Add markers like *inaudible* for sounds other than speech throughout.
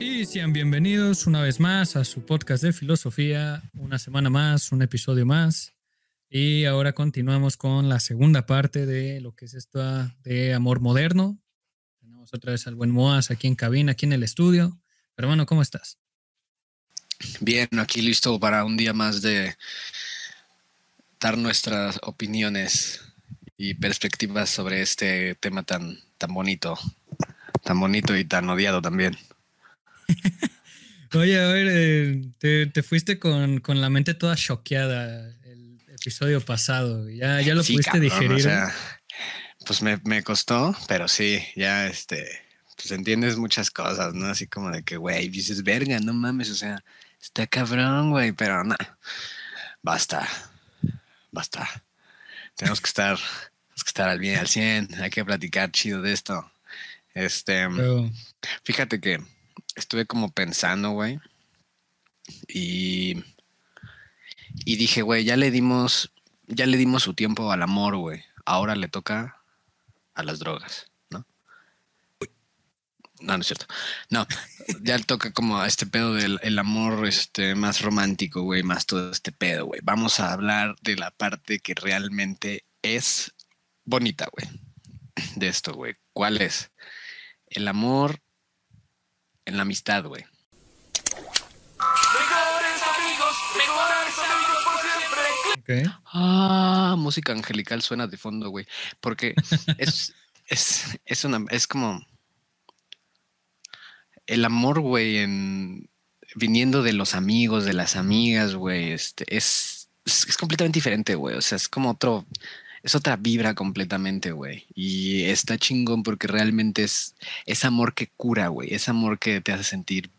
Y sean bienvenidos una vez más a su podcast de filosofía, una semana más, un episodio más. Y ahora continuamos con la segunda parte de lo que es esto de amor moderno. Tenemos otra vez al buen Moas aquí en cabina, aquí en el estudio. Bueno, ¿cómo estás? Bien, aquí listo para un día más de dar nuestras opiniones y perspectivas sobre este tema tan, tan bonito, tan bonito y tan odiado también. *laughs* Oye, a ver, eh, te, fuiste con, la mente toda choqueada el episodio pasado. ¿Ya, ya lo pudiste digerir? O sea, pues me, me, costó, pero sí, ya este, pues entiendes muchas cosas, ¿no? Así como de que, güey, dices, verga, no mames, o sea, está cabrón, güey, pero no, basta, basta. Tenemos que estar, tenemos que estar al bien, al 100, hay que platicar chido de esto. Este, fíjate que estuve como pensando, güey, y, y dije, güey, ya le dimos, ya le dimos su tiempo al amor, güey, ahora le toca a las drogas. No, no es cierto. No, ya toca como a este pedo del el amor este, más romántico, güey, más todo este pedo, güey. Vamos a hablar de la parte que realmente es bonita, güey. De esto, güey. ¿Cuál es? El amor en la amistad, güey. Mejores amigos, mejores amigos por siempre. Ah, música angelical suena de fondo, güey. Porque *laughs* es, es, es una, es como el amor, güey, en viniendo de los amigos, de las amigas, güey, este, es, es, completamente diferente, güey. O sea, es como otro, es otra vibra completamente, güey. Y está chingón porque realmente es, es amor que cura, güey. Es amor que te hace sentir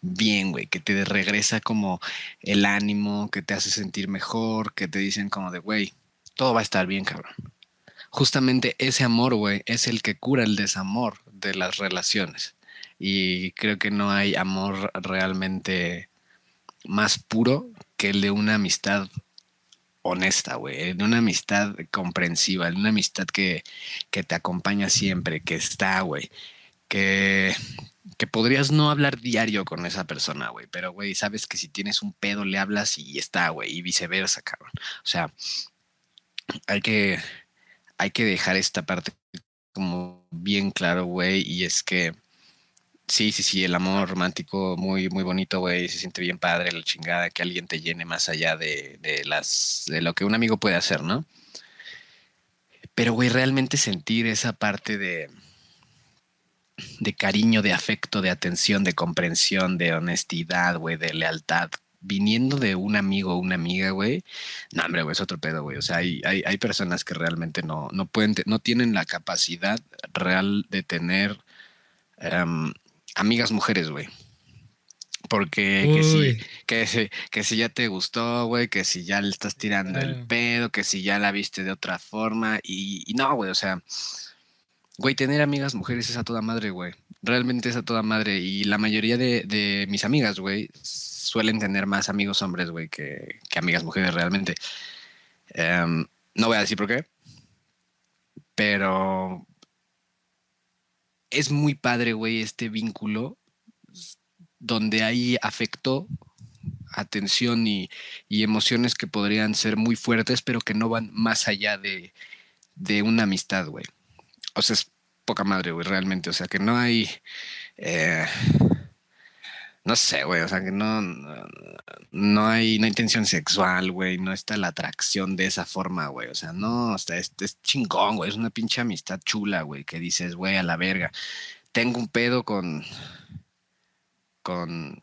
bien, güey, que te regresa como el ánimo, que te hace sentir mejor, que te dicen como de, güey, todo va a estar bien, cabrón. Justamente ese amor, güey, es el que cura el desamor de las relaciones y creo que no hay amor realmente más puro que el de una amistad honesta, güey, de una amistad comprensiva, de una amistad que, te acompaña siempre, que está, güey, que, que podrías no hablar diario con esa persona, güey, pero, güey, sabes que si tienes un pedo le hablas y está, güey, y viceversa, cabrón. O sea, hay que, hay que dejar esta parte como bien claro, güey, y es que Sí, sí, sí, el amor romántico muy, muy bonito, güey. Se siente bien padre la chingada que alguien te llene más allá de, las, de lo que un amigo puede hacer, ¿no? Pero, güey, realmente sentir esa parte de, de cariño, de afecto, de atención, de comprensión, de honestidad, güey, de lealtad, viniendo de un amigo o una amiga, güey, no, hombre, güey, es otro pedo, güey. O sea, hay, hay, personas que realmente no, no pueden, no tienen la capacidad real de tener em, amigas mujeres, güey. Porque que si, que, que si ya te gustó, güey, que si ya le estás tirando el pedo, que si ya la viste de otra forma. Y, no, güey, o sea, güey, tener amigas mujeres es a toda madre, güey. Realmente es a toda madre. Y la mayoría de, mis amigas, güey, suelen tener más amigos hombres, güey, que, amigas mujeres realmente. Em, no voy a decir por qué. Pero es muy padre, güey, este vínculo donde hay afecto, atención y, emociones que podrían ser muy fuertes, pero que no van más allá de, una amistad, güey. O sea, es poca madre, güey, realmente. O sea, que no hay... Eh, no sé, güey, o sea, que no, hay, no intención sexual, güey, no está la atracción de esa forma, güey, o sea, no, sea, es, es chingón, güey, es una pinche amistad chula, güey, que dices, güey, a la verga, tengo un pedo con, con,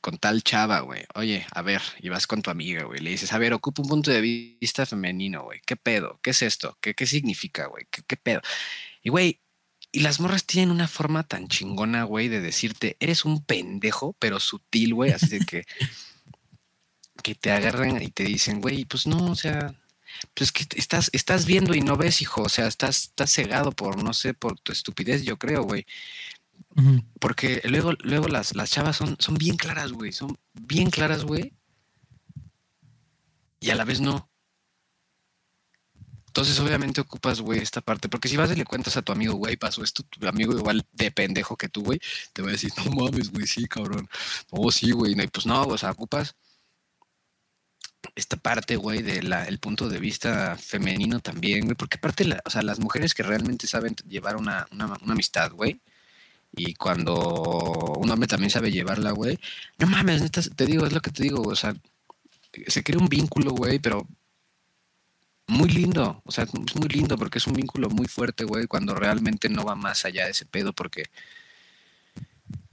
con tal chava, güey, oye, a ver, y vas con tu amiga, güey, le dices, a ver, ocupa un punto de vista femenino, güey, ¿qué pedo? ¿Qué es esto? ¿Qué, qué significa, güey? ¿Qué, ¿Qué pedo? Y, güey, y las morras tienen una forma tan chingona, güey, de decirte, eres un pendejo, pero sutil, güey, así de que, *laughs* que te agarran y te dicen, güey, pues no, o sea, pues que estás, estás viendo y no ves, hijo, o sea, estás, estás cegado por, no sé, por tu estupidez, yo creo, güey. Porque luego, luego las, las chavas son, son bien claras, güey, son bien claras, güey. Y a la vez no Entonces, obviamente ocupas, güey, esta parte. Porque si vas y le cuentas a tu amigo, güey, pasó esto, tu amigo igual de pendejo que tú, güey, te va a decir, no mames, güey, sí, cabrón. Oh, sí, güey. Y pues no, o sea, ocupas esta parte, güey, del punto de vista femenino también, güey. Porque aparte, la, o sea, las mujeres que realmente saben llevar una, una, amistad, güey. Y cuando un hombre también sabe llevarla, güey. No mames, te digo, es lo que te digo, o sea, se crea un vínculo, güey, pero muy lindo, o sea, es muy lindo porque es un vínculo muy fuerte, güey, cuando realmente no va más allá de ese pedo, porque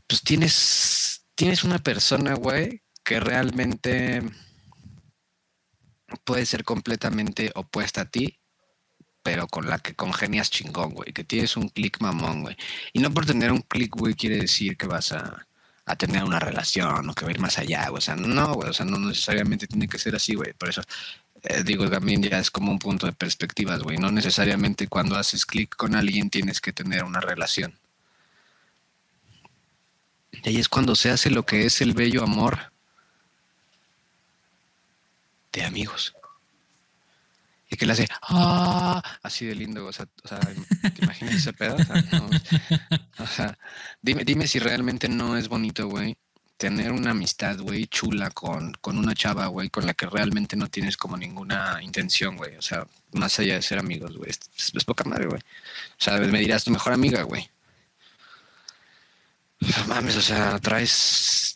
pues tienes, tienes una persona, güey, que realmente puede ser completamente opuesta a ti, pero con la que congenias chingón, güey, que tienes un click mamón, güey. Y no por tener un click, güey, quiere decir que vas a, a tener una relación o que va a ir más allá, güey. O sea, no, güey, o sea, no necesariamente tiene que ser así, güey. Por eso eh, digo, también ya es como un punto de perspectivas, güey. No necesariamente cuando haces clic con alguien tienes que tener una relación. Y ahí es cuando se hace lo que es el bello amor de amigos. Y que le hace, ah, así de lindo, o sea, o sea ¿te imaginas ese pedo? O sea, dime, dime si realmente no es bonito, güey, tener una amistad, güey, chula con, con una chava, güey, con la que realmente no tienes como ninguna intención, güey. O sea, más allá de ser amigos, güey. Es, poca madre, güey. O sea, me dirás tu mejor amiga, güey. No mames, o sea, traes.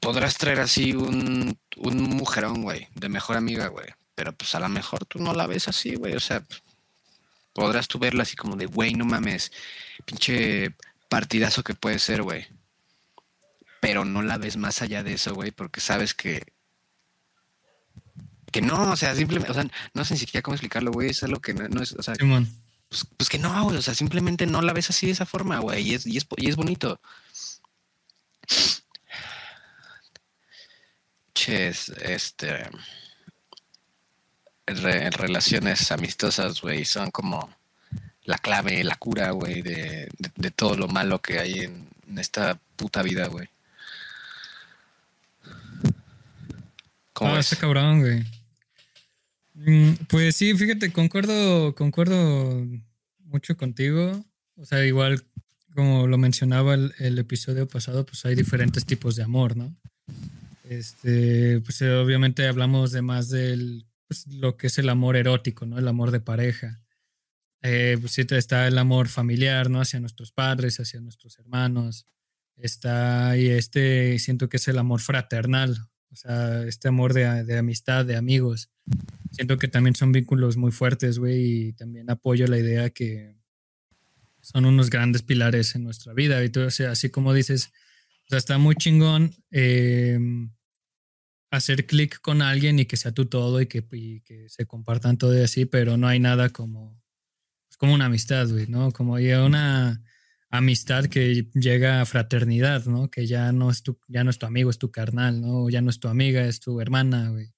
Podrás traer así un, un mujerón, güey, de mejor amiga, güey. Pero pues a lo mejor tú no la ves así, güey. O sea, podrás tú verla así como de, güey, no mames, pinche partidazo que puede ser, güey pero no la ves más allá de eso, güey, porque sabes que que no, o sea, simplemente, o sea, no sé ni siquiera cómo explicarlo, güey, es algo que no, es, o sea, pues, pues, que no, güey, o sea, simplemente no la ves así de esa forma, güey, y es, y es, y es bonito. Ches, este, relaciones amistosas, güey, son como la clave, la cura, güey, de, de, todo lo malo que hay en esta puta vida, güey. ¿Cómo ah, ese cabrón, güey. Mm, pues sí, fíjate, concuerdo, concuerdo mucho contigo. O sea, igual como lo mencionaba el, episodio pasado, pues hay diferentes tipos de amor, ¿no? Este, pues obviamente hablamos de más del pues, lo que es el amor erótico, ¿no? El amor de pareja. Eh, pues está el amor familiar, ¿no? Hacia nuestros padres, hacia nuestros hermanos. Está ahí este, siento que es el amor fraternal, o sea, este amor de, amistad, de amigos. Siento que también son vínculos muy fuertes, güey, y también apoyo la idea que son unos grandes pilares en nuestra vida. Y todo, o sea, así como dices, está muy chingón em, hacer clic con alguien y que sea tú todo y que, que se compartan todo y así, pero no hay nada como, pues, como una amistad, güey, ¿no? Como una amistad que llega a fraternidad, ¿no? Que ya no es tu, ya no es tu amigo, es tu carnal, ¿no? Ya no es tu amiga, es tu hermana, güey.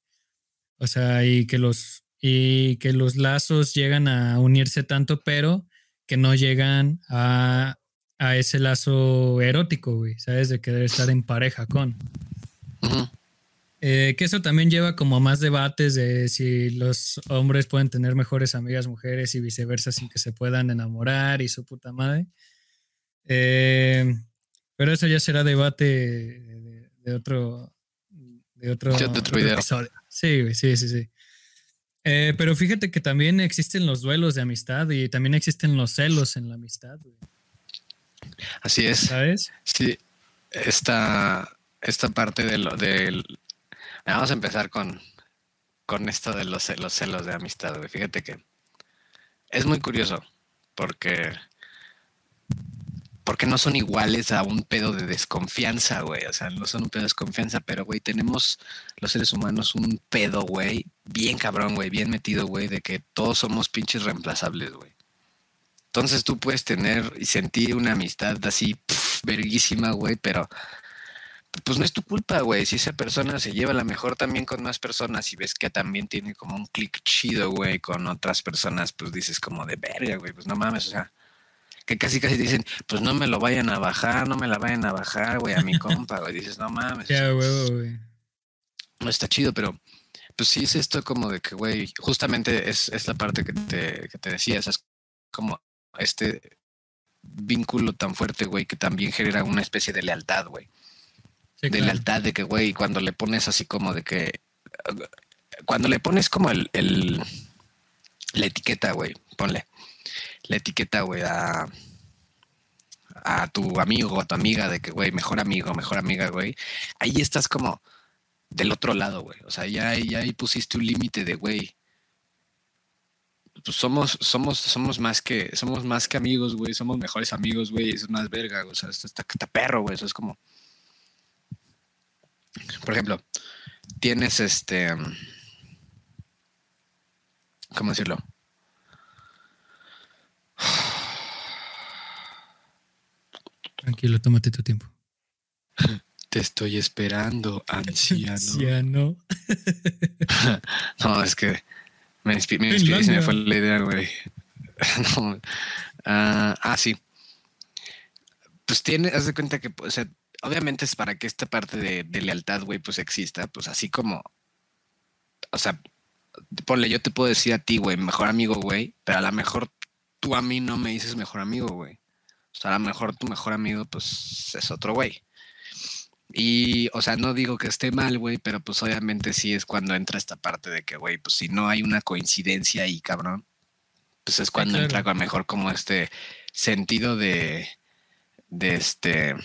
O sea, y que los, y que los lazos llegan a unirse tanto, pero que no llegan a, a ese lazo erótico, güey, ¿sabes? De querer estar en pareja con. Eh, que eso también lleva como a más debates de si los hombres pueden tener mejores amigas mujeres y viceversa sin que se puedan enamorar y su puta madre. Eh, pero eso ya será debate de, otro de otro, episodio. Sí, sí, sí, sí. Eh, pero fíjate que también existen los duelos de amistad y también existen los celos en la amistad. Así es. ¿Sabes? Sí. Esta, esta parte de lo del. Vamos a empezar con, con esto de los, los celos de amistad. Fíjate que es muy curioso porque porque no son iguales a un pedo de desconfianza, güey. O sea, no son un pedo de desconfianza, pero, güey, tenemos los seres humanos un pedo, güey, bien cabrón, güey, bien metido, güey, de que todos somos pinches reemplazables, güey. Entonces tú puedes tener y sentir una amistad así, verguísima, güey, pero pues no es tu culpa, güey. Si esa persona se lleva la mejor también con más personas y ves que también tiene como un clic chido, güey, con otras personas, pues dices como de verga, güey, pues no mames, o sea que casi casi dicen, pues no me lo vayan a bajar, no me la vayan a bajar, güey, a mi compa, güey. Dices, no mames. Ya, güey, güey. No está chido, pero pues sí es esto como de que, güey, justamente es, es la parte que te, que te decía, es como este vínculo tan fuerte, güey, que también genera una especie de lealtad, güey. De lealtad de que, güey, cuando le pones así como de que, cuando le pones como el, el la etiqueta, güey, ponle, la etiqueta, güey, a, a tu amigo o a tu amiga de que, güey, mejor amigo, mejor amiga, güey, ahí estás como del otro lado, güey. O sea, ya, ya ahí pusiste un límite de, güey, pues somos, somos, somos más que, somos más que amigos, güey, somos mejores amigos, güey, es más verga, o sea, está, está perro, güey, eso es como, por ejemplo, tienes este, ¿cómo decirlo? Tranquilo, tómate tu tiempo. Te estoy esperando, anciano. *laughs* Anciano. *laughs* no, es que me inspiré, y se me fue la idea, güey. *laughs* Ah, ah, sí. Pues tiene, haz de cuenta que, o sea, obviamente es para que esta parte de, de lealtad, güey, pues exista, pues así como, o sea, ponle, yo te puedo decir a ti, güey, mejor amigo, güey, pero a lo mejor tú a mí no me dices mejor amigo, güey. O sea, a lo mejor tu mejor amigo, pues es otro güey. Y, o sea, no digo que esté mal, güey, pero pues obviamente sí es cuando entra esta parte de que, güey, pues si no hay una coincidencia ahí, cabrón, pues es cuando entra a lo mejor como este sentido de, de este,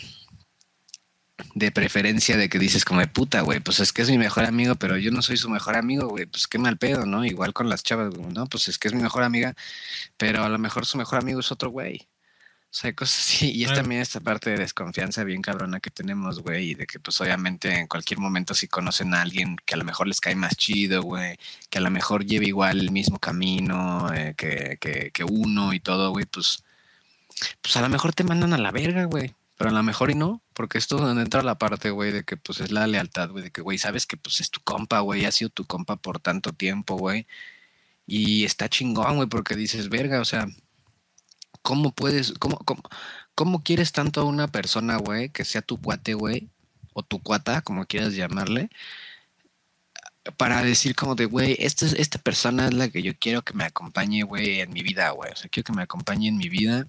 de preferencia de que dices como de puta, güey, pues es que es mi mejor amigo, pero yo no soy su mejor amigo, güey, pues qué mal pedo, ¿no? Igual con las chavas, ¿no? Pues es que es mi mejor amiga, pero a lo mejor su mejor amigo es otro güey. O sea, cosas así. *laughs* Y es también esta parte de desconfianza bien cabrona que tenemos, güey. Y de que, pues, obviamente, en cualquier momento, si conocen a alguien que a lo mejor les cae más chido, güey. Que a lo mejor lleve igual el mismo camino eh, que, que, que, uno y todo, güey. Pues, pues a lo mejor te mandan a la verga, güey. Pero a lo mejor y no. Porque esto es donde entra la parte, güey, de que, pues, es la lealtad, güey. De que, güey, sabes que, pues, es tu compa, güey. Ha sido tu compa por tanto tiempo, güey. Y está chingón, güey, porque dices, verga, o sea ¿Cómo puedes, cómo, cómo, cómo quieres tanto a una persona, güey, que sea tu cuate, güey, o tu cuata, como quieras llamarle, para decir como de, güey, esta, esta persona es la que yo quiero que me acompañe, güey, en mi vida, güey. O sea, quiero que me acompañe en mi vida,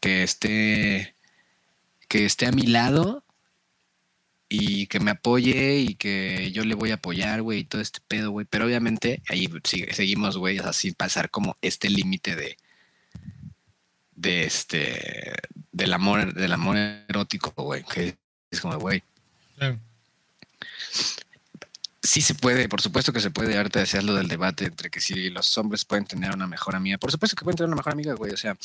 que esté, que esté a mi lado y que me apoye y que yo le voy a apoyar, güey, y todo este pedo, güey. Pero obviamente ahí seguimos, güey, así pasar como este límite de, de este del amor del amor erótico, güey, que es como, güey. Claro. Sí se puede, por supuesto que se puede, ahorita decías lo del debate entre que si los hombres pueden tener una mejor amiga, por supuesto que pueden tener una mejor amiga, güey, o sea,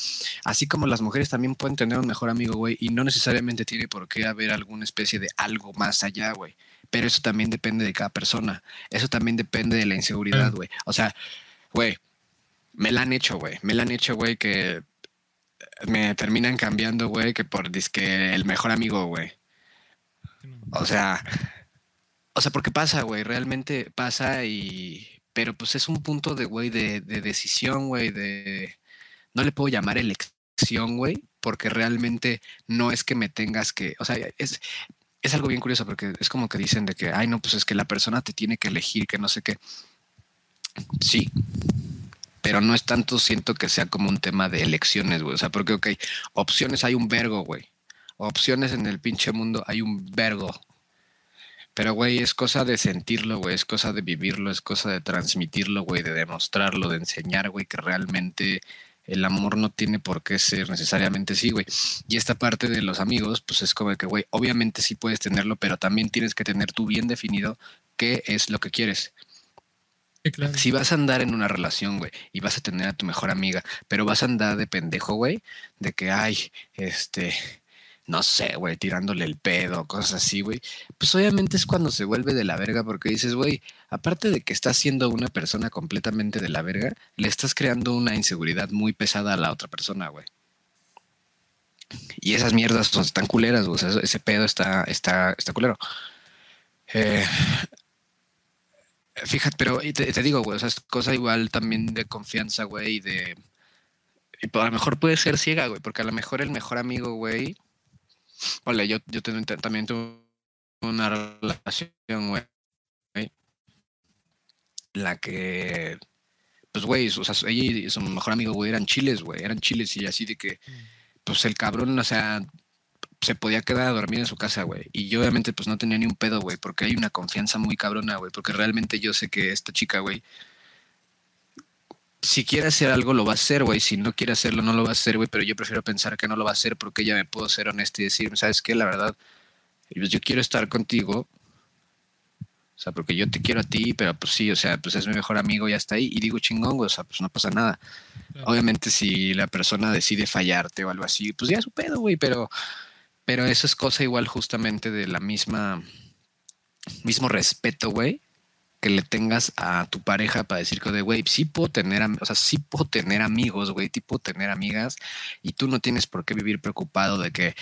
así como las mujeres también pueden tener un mejor amigo, güey, y no necesariamente tiene por qué haber alguna especie de algo más allá, güey, pero eso también depende de cada persona, eso también depende de la inseguridad, güey, o sea, güey, me la han hecho, güey, me la han hecho, güey, que me terminan cambiando, güey, que por disque el mejor amigo, güey. O sea, o sea, porque pasa, güey, realmente pasa y... Pero pues es un punto de, güey, de, de decisión, güey, de... No le puedo llamar elección, güey, porque realmente no es que me tengas que... O sea, es, es algo bien curioso porque es como que dicen de que, ay, no, pues es que la persona te tiene que elegir, que no sé qué. Sí, pero no es tanto, siento que sea como un tema de elecciones, güey. O sea, porque, ok, opciones hay un vergo, güey. Opciones en el pinche mundo hay un vergo. Pero, güey, es cosa de sentirlo, güey. Es cosa de vivirlo, es cosa de transmitirlo, güey. De demostrarlo, de enseñar, güey, que realmente el amor no tiene por qué ser necesariamente sí, güey. Y esta parte de los amigos, pues es como que, güey, obviamente sí puedes tenerlo, pero también tienes que tener tú bien definido qué es lo que quieres. Si vas a andar en una relación, güey, y vas a tener a tu mejor amiga, pero vas a andar de pendejo, güey, de que, ay, este, no sé, güey, tirándole el pedo, cosas así, güey, pues obviamente es cuando se vuelve de la verga porque dices, güey, aparte de que estás siendo una persona completamente de la verga, le estás creando una inseguridad muy pesada a la otra persona, güey. Y esas mierdas son están culeras, güey, ese pedo está, está, está culero. Eh, Fíjate, pero te, digo, güey, o sea, es cosa igual también de confianza, güey, y de... Y a lo mejor puede ser ciega, güey, porque a lo mejor el mejor amigo, güey... Hola, yo, yo también tuve una relación, güey. la que, pues, güey, o sea, ella y su mejor amigo, güey, eran chiles, güey, eran chiles y así de que, pues el cabrón, o sea, se podía quedar a dormir en su casa, güey. Y yo obviamente pues no tenía ni un pedo, güey, porque hay una confianza muy cabrona, güey, porque realmente yo sé que esta chica, güey, si quiere hacer algo lo va a hacer, güey, si no quiere hacerlo no lo va a hacer, güey, pero yo prefiero pensar que no lo va a hacer porque ella me puedo ser honesta y decir, ¿sabes qué? La verdad, pues, yo quiero estar contigo, o sea, porque yo te quiero a ti, pero pues sí, o sea, pues es mi mejor amigo, ya está ahí. Y digo chingón, o sea, pues no pasa nada. Obviamente si la persona decide fallarte o algo así, pues ya es su pedo, güey, pero pero eso es cosa igual justamente de la misma, mismo respeto, güey, que le tengas a tu pareja para decir que güey, sí puedo tener, o sea, sí puedo tener amigos, güey, tipo tener amigas y tú no tienes por qué vivir preocupado de que,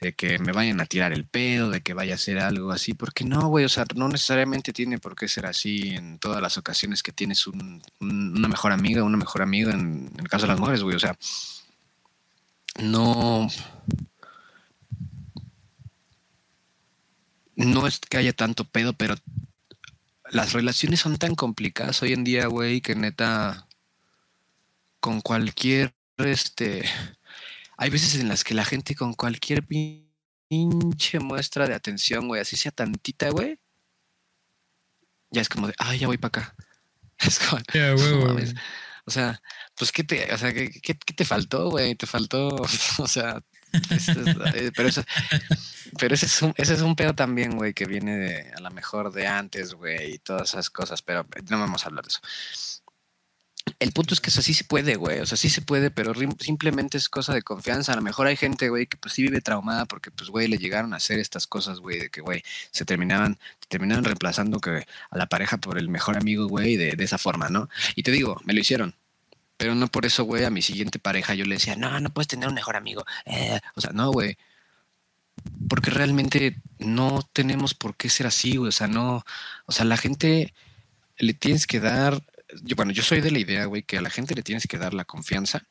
de que me vayan a tirar el pedo, de que vaya a ser algo así, porque no, güey, o sea, no necesariamente tiene por qué ser así en todas las ocasiones que tienes una mejor amiga, una mejor amiga en, en el caso de las mujeres, güey, o sea, no no es que haya tanto pedo, pero las relaciones son tan complicadas hoy en día, güey, que neta, con cualquier, este, hay veces en las que la gente con cualquier pinche muestra de atención, güey, así sea tantita, güey, ya es como de, ay, ya voy para acá. *laughs* Es como, o sea, pues, ¿qué te, o sea, ¿qué, qué, te faltó, güey? Te faltó, *laughs* o sea, eh, pero eso, pero ese es un, ese es un pedo también, güey, que viene de, a lo mejor de antes, güey, y todas esas cosas, pero no vamos a hablar de eso. El punto es que eso sí se puede, güey, o sea, sí se puede, pero simplemente es cosa de confianza. A lo mejor hay gente, güey, que pues sí vive traumada porque, pues, güey, le llegaron a hacer estas cosas, güey, de que, güey, se terminaban, terminaban reemplazando que a la pareja por el mejor amigo, güey, de, de esa forma, ¿no? Y te digo, me lo hicieron, pero no por eso, güey, a mi siguiente pareja yo le decía, no, no puedes tener un mejor amigo. Eh, o sea, no, güey porque realmente no tenemos por qué ser así, güey. O sea, no, o sea, la gente le tienes que dar, yo, bueno, yo soy de la idea, güey, que a la gente le tienes que dar la confianza,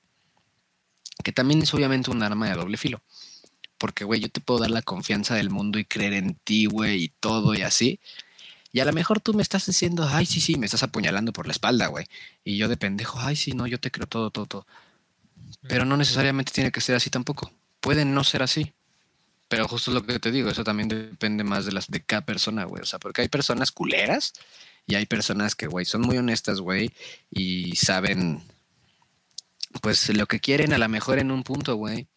que también es obviamente un arma de doble filo. Porque, güey, yo te puedo dar la confianza del mundo y creer en ti, güey, y todo y así. Y a lo mejor tú me estás diciendo, ay, sí, sí, me estás apuñalando por la espalda, güey. Y yo de pendejo, ay, sí, no, yo te creo todo, todo, todo. Pero no necesariamente tiene que ser así tampoco. Puede no ser así. Pero justo lo que te digo, eso también depende más de las de cada persona, güey. O sea, porque hay personas culeras y hay personas que, güey, son muy honestas, güey, y saben, pues, lo que quieren a lo mejor en un punto, güey.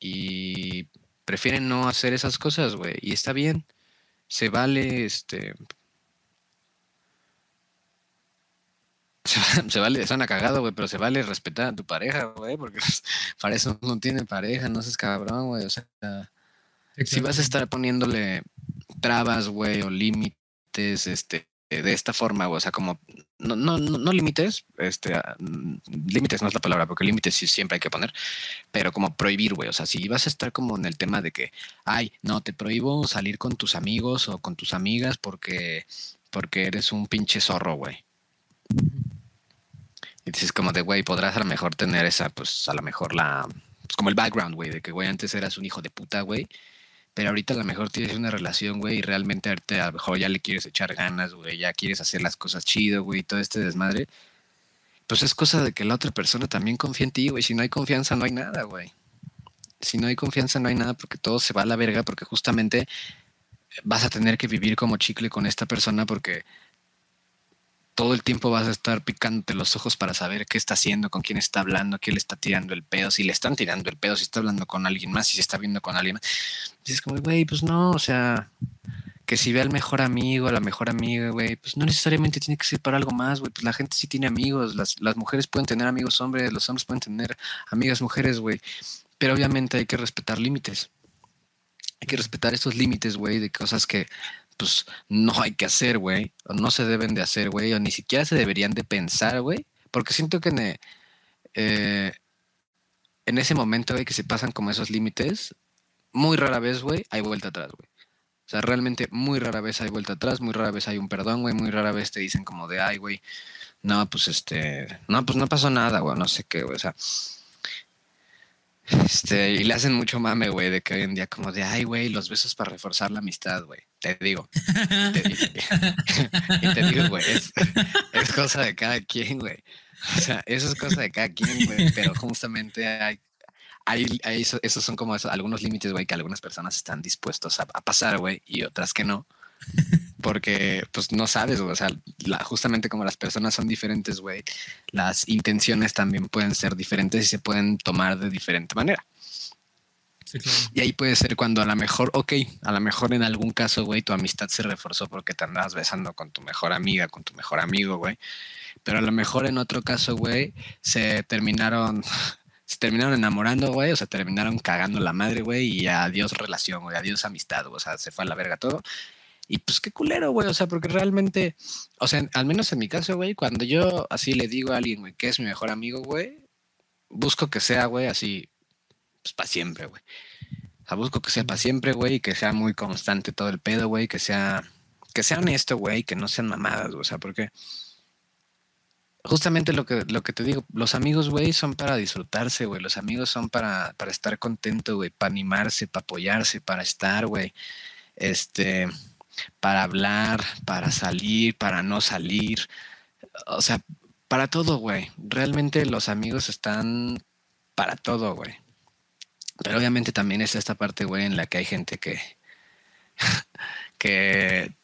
Y prefieren no hacer esas cosas, güey. Y está bien. Se vale, este, *laughs* se, vale, suena cagado, güey, pero se vale respetar a tu pareja, güey, porque *laughs* para eso no tiene pareja, no seas cabrón, güey, o sea, si vas a estar poniéndole trabas, güey, o límites, este, de esta forma, o sea, como no, no, no, límites, este, ah, límites no es la palabra, porque límites sí siempre hay que poner, pero como prohibir, güey, o sea, si vas a estar como en el tema de que, ay, no, te prohíbo salir con tus amigos o con tus amigas porque, porque eres un pinche zorro, güey. Y dices como de, güey, podrás a lo mejor tener esa, pues a lo mejor la, pues, como el background, güey, de que, güey, antes eras un hijo de puta, güey, pero ahorita a lo mejor tienes una relación, güey, y realmente ahorita a lo mejor ya le quieres echar ganas, güey, ya quieres hacer las cosas chido, güey, todo este desmadre, pues es cosa de que la otra persona también confía en ti, güey. Si no hay confianza, no hay nada, güey. Si no hay confianza, no hay nada porque todo se va a la verga, porque justamente vas a tener que vivir como chicle con esta persona porque todo el tiempo vas a estar picándote los ojos para saber qué está haciendo, con quién está hablando, quién le está tirando el pedo, si le están tirando el pedo, si está hablando con alguien más, si se está viendo con alguien más. Y es como, güey, pues no, o sea, que si ve al mejor amigo, a la mejor amiga, güey, pues no necesariamente tiene que ser para algo más, güey. Pues la gente sí tiene amigos, las, las mujeres pueden tener amigos hombres, los hombres pueden tener amigas mujeres, güey. Pero obviamente hay que respetar límites. Hay que respetar esos límites, güey, de cosas que pues no hay que hacer, güey, o no se deben de hacer, güey, o ni siquiera se deberían de pensar, güey, porque siento que en, eh, en ese momento, güey, que se pasan como esos límites, muy rara vez, güey, hay vuelta atrás, güey. O sea, realmente muy rara vez hay vuelta atrás, muy rara vez hay un perdón, güey, muy rara vez te dicen como de, ay, güey, no, pues este, no, pues no pasó nada, güey, no sé qué, güey, o sea, este, y le hacen mucho mame, güey, de que hoy en día como de, ay, güey, los besos para reforzar la amistad, güey. Te digo. *laughs* *laughs* y te digo, güey, es, es, cosa de cada quien, güey. O sea, eso es cosa de cada quien, güey. Pero justamente hay, hay, esos son como algunos límites, güey, que algunas personas están dispuestos a, a pasar, güey, y otras que no. Porque, pues, no sabes, güey. O sea, justamente como las personas son diferentes, güey, las intenciones también pueden ser diferentes y se pueden tomar de diferente manera. Y ahí puede ser cuando a lo mejor, ok, a lo mejor en algún caso, güey, tu amistad se reforzó porque te andabas besando con tu mejor amiga, con tu mejor amigo, güey. Pero a lo mejor en otro caso, güey, se terminaron, *laughs* se terminaron enamorando, güey, o se terminaron cagando la madre, güey, y adiós relación, güey, adiós amistad, o sea, se fue a la verga todo. Y pues qué culero, güey, o sea, porque realmente, o sea, al menos en mi caso, güey, cuando yo así le digo a alguien, güey, que es mi mejor amigo, güey, busco que sea, güey, así pues para siempre, güey. O sea, busco que sea para siempre, güey, y que sea muy constante todo el pedo, güey, que sea, que sea honesto, güey, que no sean mamadas, güey, o sea, porque justamente lo que, lo que te digo, los amigos, güey, son para disfrutarse, güey, los amigos son para, para estar contento, güey, para animarse, para apoyarse, para estar, güey, este, para hablar, para salir, para no salir, o sea, para todo, güey. Realmente los amigos están para todo, güey. Pero obviamente también es esta parte, güey, en la que hay gente que, *laughs* que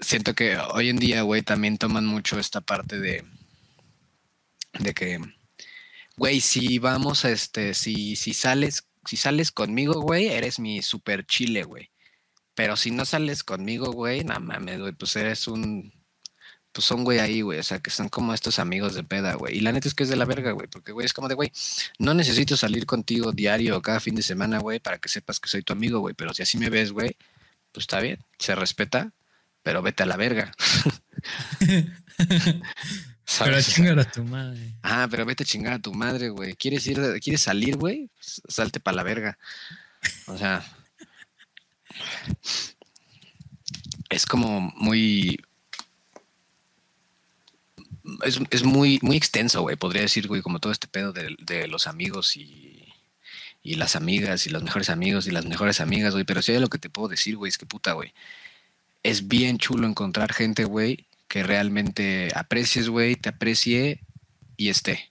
siento que hoy en día, güey, también toman mucho esta parte de, de que, güey, si vamos a este, si, si sales, si sales conmigo, güey, eres mi super chile, güey. Pero si no sales conmigo, güey, nada mames, güey, pues eres un pues son güey ahí, güey. O sea, que son como estos amigos de peda, güey. Y la neta es que es de la verga, güey. Porque, güey, es como de, güey, no necesito salir contigo diario o cada fin de semana, güey, para que sepas que soy tu amigo, güey. Pero si así me ves, güey, pues está bien, se respeta, pero vete a la verga. *laughs* *laughs* Pero chingar a tu madre. Ah, pero vete a chingar a tu madre, güey. ¿Quieres ir, quieres salir, güey? Salte para la verga. O sea, es como muy es, muy, muy extenso, güey. Podría decir, güey, como todo este pedo de, los amigos y, y, las amigas y los mejores amigos y las mejores amigas, güey. Pero si hay lo que te puedo decir, güey, es que puta, güey. Es bien chulo encontrar gente, güey, que realmente aprecies, güey, te aprecie y esté.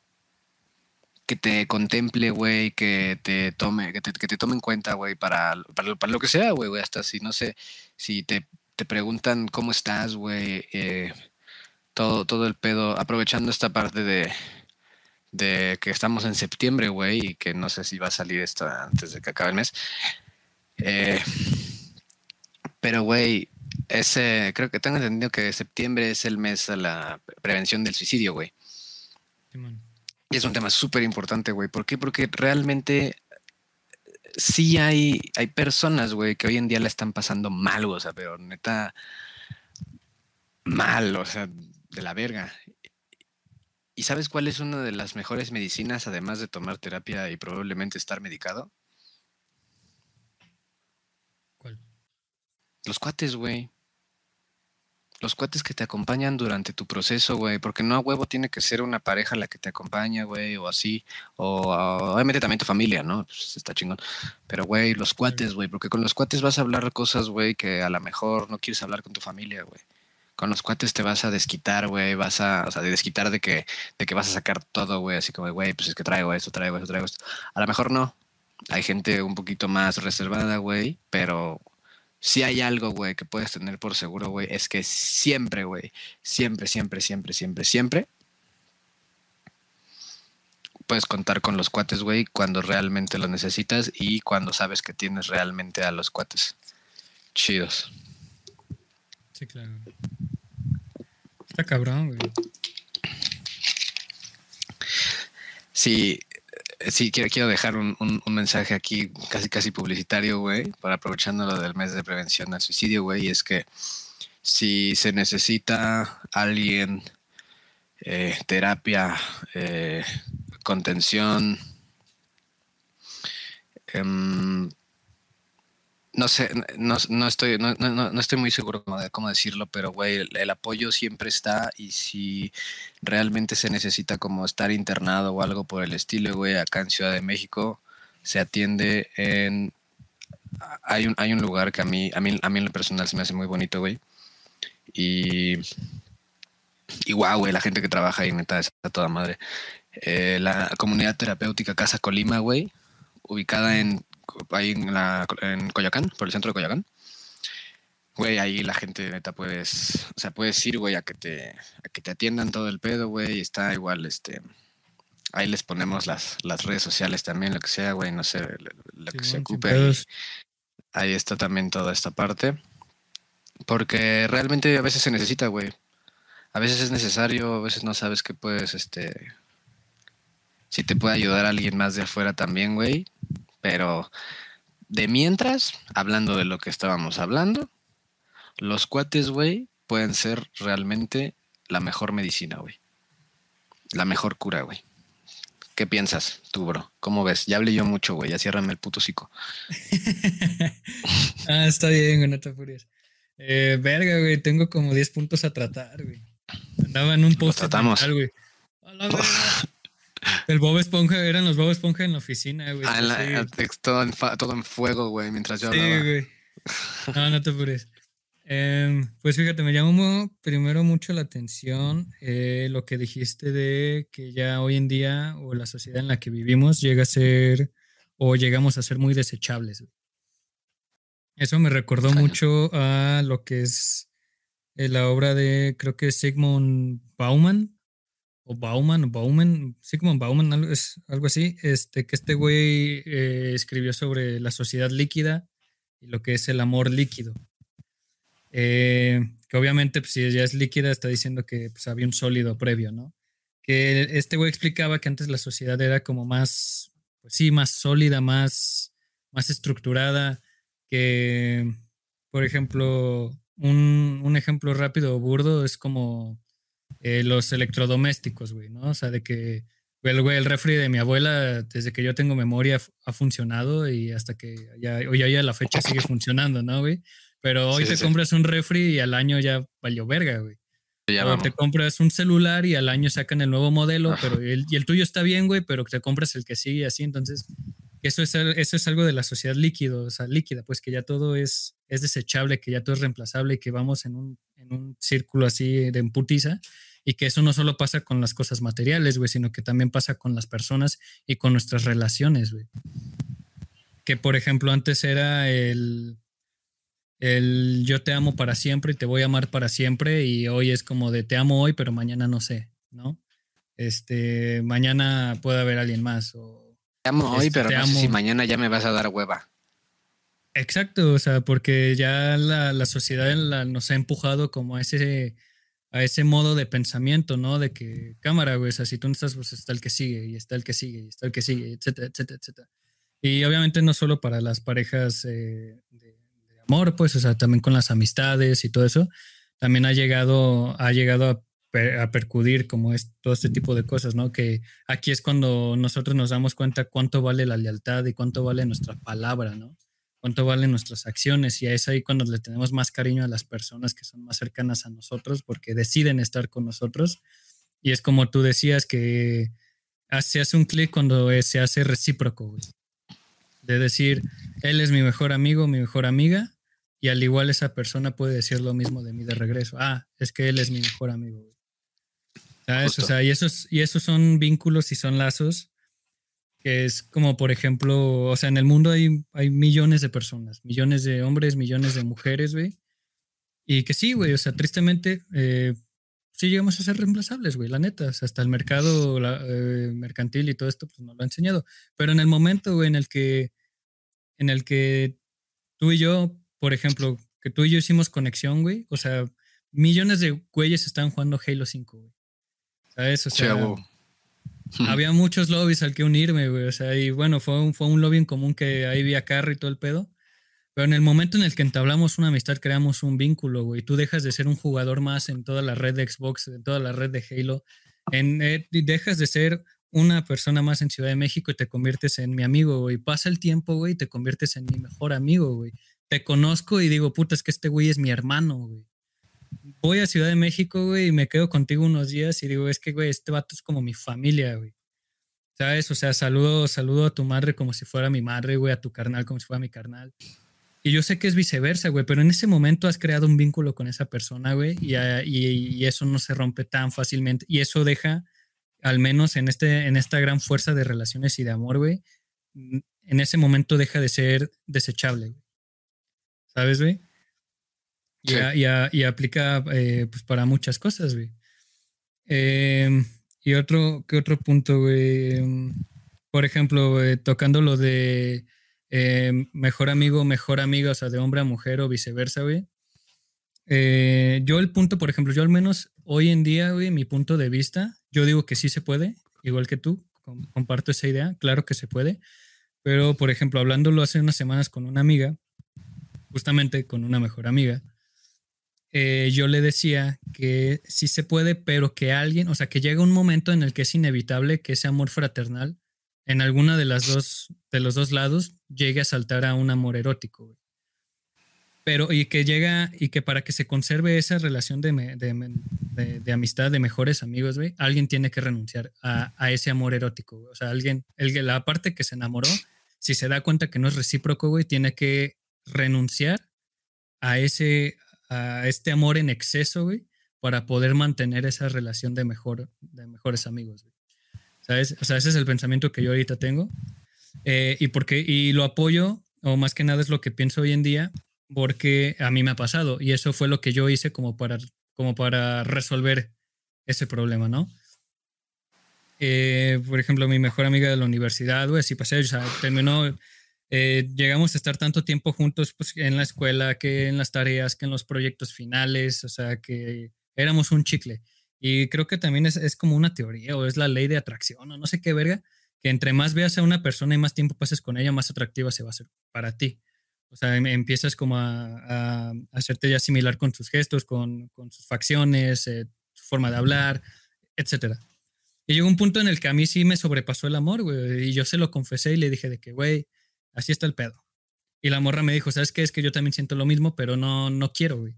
Que te contemple, güey, que te tome, que te, que te tome en cuenta, güey, para, para, para, lo que sea, güey. Hasta si, no sé, si te, te preguntan cómo estás, güey, eh, todo, todo el pedo, aprovechando esta parte de, de que estamos en septiembre, güey, y que no sé si va a salir esto antes de que acabe el mes. Eh, pero, güey, ese, creo que tengo entendido que septiembre es el mes de la prevención del suicidio, güey. y es un tema súper importante, güey. ¿Por qué? Porque realmente sí hay, hay personas, güey, que hoy en día la están pasando mal, o sea, pero neta mal, o sea, de la verga. ¿Y sabes cuál es una de las mejores medicinas además de tomar terapia y probablemente estar medicado? ¿Cuál? Los cuates, güey. Los cuates que te acompañan durante tu proceso, güey. Porque no a huevo tiene que ser una pareja la que te acompaña, güey, o así. O obviamente también tu familia, ¿no? Pues está chingón. Pero, güey, los cuates, güey. Porque con los cuates vas a hablar cosas, güey, que a lo mejor no quieres hablar con tu familia, güey con los cuates te vas a desquitar, güey, vas a, o sea, de desquitar de que, de que vas a sacar todo, güey, así como, güey, pues es que traigo esto, traigo esto, traigo esto. A lo mejor no. Hay gente un poquito más reservada, güey, pero si hay algo, güey, que puedes tener por seguro, güey, es que siempre, güey, siempre, siempre, siempre, siempre, siempre puedes contar con los cuates, güey, cuando realmente lo necesitas y cuando sabes que tienes realmente a los cuates chidos. Sí, claro. Está cabrón, güey. Sí, sí, quiero, dejar un, mensaje aquí casi casi publicitario, güey, para aprovechando lo del mes de prevención al suicidio, güey, y es que si se necesita alguien, eh, terapia, eh, contención, em, no sé, no, estoy, no, estoy muy seguro de cómo decirlo, pero güey, el, apoyo siempre está y si realmente se necesita como estar internado o algo por el estilo, güey, acá en Ciudad de México se atiende en hay un, hay un lugar que a mí, a mí, a mí en lo personal se me hace muy bonito, güey. Y, y wow, güey, la gente que trabaja ahí, neta, está toda madre. Eh, la comunidad terapéutica Casa Colima, güey, ubicada en, ahí en, la, en Coyoacán, por el centro de Coyoacán. Güey, ahí la gente neta puedes, o sea, puedes ir, güey, a que te, a que te atiendan todo el pedo, güey. Está igual, este, ahí les ponemos las, las redes sociales también, lo que sea, güey, no sé, lo, que se ocupe. Ahí, ahí está también toda esta parte. Porque realmente a veces se necesita, güey. A veces es necesario, a veces no sabes que puedes, este, si te puede ayudar alguien más de afuera también, güey. Pero de mientras, hablando de lo que estábamos hablando, los cuates, güey, pueden ser realmente la mejor medicina, güey. La mejor cura, güey. ¿Qué piensas tú, bro? ¿Cómo ves? Ya hablé yo mucho, güey. Ya ciérrame el puto cico. *laughs* ah, está bien, güey, no te furias. Eh, verga, güey, tengo como 10 puntos a tratar, güey. Andaba en un post. tratamos. güey. *laughs* El Bob Esponja, eran los Bob Esponja en la oficina, güey. Ah, la, todo, en todo, en fuego, güey, mientras yo hablaba. Sí, güey. *laughs* No, no te apures. Em, pues fíjate, me llamó primero mucho la atención eh, lo que dijiste de que ya hoy en día o la sociedad en la que vivimos llega a ser o llegamos a ser muy desechables. Eso me recordó mucho a lo que es eh, la obra de, creo que Sigmund Bauman, o Bauman, Bauman, Sigmund Bauman, es, algo así, este, que este güey eh, escribió sobre la sociedad líquida y lo que es el amor líquido. Eh, que obviamente, pues, si ya es líquida, está diciendo que pues, había un sólido previo, ¿no? Que este güey explicaba que antes la sociedad era como más, pues sí, más sólida, más, más estructurada, que, por ejemplo, un, un ejemplo rápido o burdo es como eh, los electrodomésticos, güey, ¿no? O sea, de que el, güey, el refri de mi abuela, desde que yo tengo memoria, ha funcionado y hasta que ya, hoy ya la fecha sigue funcionando, ¿no, güey? Pero hoy te compras un refri y al año ya valió verga, güey. o te compras un celular y al año sacan el nuevo modelo, pero el, y el tuyo está bien, güey, pero te compras el que sigue así. Entonces, eso es, eso es algo de la sociedad líquido, o sea, líquida, pues que ya todo es, es desechable, que ya todo es reemplazable y que vamos en un, en un círculo así de emputiza y que eso no solo pasa con las cosas materiales, güey, sino que también pasa con las personas y con nuestras relaciones, güey. Que por ejemplo antes era el, el yo te amo para siempre y te voy a amar para siempre y hoy es como de te amo hoy, pero mañana no sé, ¿no? Este, mañana puede haber alguien más o... Te amo hoy, este, pero no sé si mañana ya me vas a dar hueva. Exacto, o sea, porque ya la, sociedad nos ha empujado como a ese, a ese modo de pensamiento, ¿no? De que cámara, güey, o sea, si tú no estás, pues está el que sigue, y está el que sigue, y está el que sigue, etcétera, etcétera, etcétera. Y obviamente no solo para las parejas eh, de, amor, pues, o sea, también con las amistades y todo eso, también ha llegado, ha llegado a, percudir como es todo este tipo de cosas, ¿no? Que aquí es cuando nosotros nos damos cuenta cuánto vale la lealtad y cuánto vale nuestra palabra, ¿no? Cuánto valen nuestras acciones y es ahí cuando le tenemos más cariño a las personas que son más cercanas a nosotros porque deciden estar con nosotros. Y es como tú decías que se hace un clic cuando se hace recíproco, De decir, él es mi mejor amigo, mi mejor amiga, y al igual esa persona puede decir lo mismo de mí de regreso. Ah, es que él es mi mejor amigo. ¿Sabes? O sea, y esos, y esos son vínculos y son lazos que es como, por ejemplo, o sea, en el mundo hay, hay millones de personas, millones de hombres, millones de mujeres, güey. Y que sí, güey, o sea, tristemente, eh, sí llegamos a ser reemplazables, güey, la neta. O sea, hasta el mercado eh, mercantil y todo esto, pues nos lo ha enseñado. Pero en el momento, güey, en el que, en el que tú y yo por ejemplo, que tú y yo hicimos conexión, güey. O sea, millones de güeyes están jugando Halo 5, güey. ¿Sabes? O sea, había muchos lobbies al que unirme, güey. O sea, y bueno, fue un, fue un lobby en común que ahí vi a Carry y todo el pedo. Pero en el momento en el que entablamos una amistad, creamos un vínculo, güey. Tú dejas de ser un jugador más en toda la red de Xbox, en toda la red de Halo. En, eh, dejas de ser una persona más en Ciudad de México y te conviertes en mi amigo, güey. Pasa el tiempo, güey, y te conviertes en mi mejor amigo, güey te conozco y digo, puta, es que este güey es mi hermano, güey. Voy a Ciudad de México, güey, y me quedo contigo unos días y digo, es que, güey, este vato es como mi familia, güey. ¿Sabes? O sea, saludo, saludo a tu madre como si fuera mi madre, güey, a tu carnal como si fuera mi carnal. Y yo sé que es viceversa, güey, pero en ese momento has creado un vínculo con esa persona, güey, y, ah, y, eso no se rompe tan fácilmente. Y eso deja, al menos en, este, en esta gran fuerza de relaciones y de amor, güey, en ese momento deja de ser desechable, güey. ¿Sabes, güey? Y, y, aplica eh, pues para muchas cosas, güey. Em, y otro, ¿qué otro punto, güey? Em, por ejemplo, tocando lo de em, mejor amigo, mejor amiga, o sea, de hombre a mujer o viceversa, güey. Eh, yo el punto, por ejemplo, yo al menos hoy en día, güey, mi punto de vista, yo digo que sí se puede, igual que tú, comparto esa idea, claro que se puede, pero por ejemplo, hablándolo hace unas semanas con una amiga, justamente con una mejor amiga, eh, yo le decía que sí se puede, pero que alguien, o sea, que llega un momento en el que es inevitable que ese amor fraternal en alguna de las dos, de los dos lados, llegue a saltar a un amor erótico. Pero, y que llega, y que para que se conserve esa relación de, de, amistad, de mejores amigos, güey, alguien tiene que renunciar a, a ese amor erótico. O sea, alguien, el, la parte que se enamoró, si se da cuenta que no es recíproco, güey, tiene que renunciar a ese, a este amor en exceso, güey, para poder mantener esa relación de, mejor, de mejores amigos, güey. ¿Sabes? O sea, ese es el pensamiento que yo ahorita tengo. Eh, y, porque, y lo apoyo, o más que nada es lo que pienso hoy en día, porque a mí me ha pasado. Y eso fue lo que yo hice como para, como para resolver ese problema, ¿no? Eh, por ejemplo, mi mejor amiga de la universidad, güey, así pasé, o sea, terminó eh, llegamos a estar tanto tiempo juntos pues, en la escuela, que en las tareas, que en los proyectos finales, o sea, que éramos un chicle. Y creo que también es, es como una teoría o es la ley de atracción o no sé qué verga, que entre más veas a una persona y más tiempo pases con ella, más atractiva se va a hacer para ti. O sea, em, empiezas como a, a hacerte ya similar con sus gestos, con, con sus facciones, eh, su forma de hablar, etcétera. Y llegó un punto en el que a mí sí me sobrepasó el amor, güey, y yo se lo confesé y le dije de que, güey, Así está el pedo. Y la morra me dijo, ¿sabes qué? Es que yo también siento lo mismo, pero no, no quiero, güey.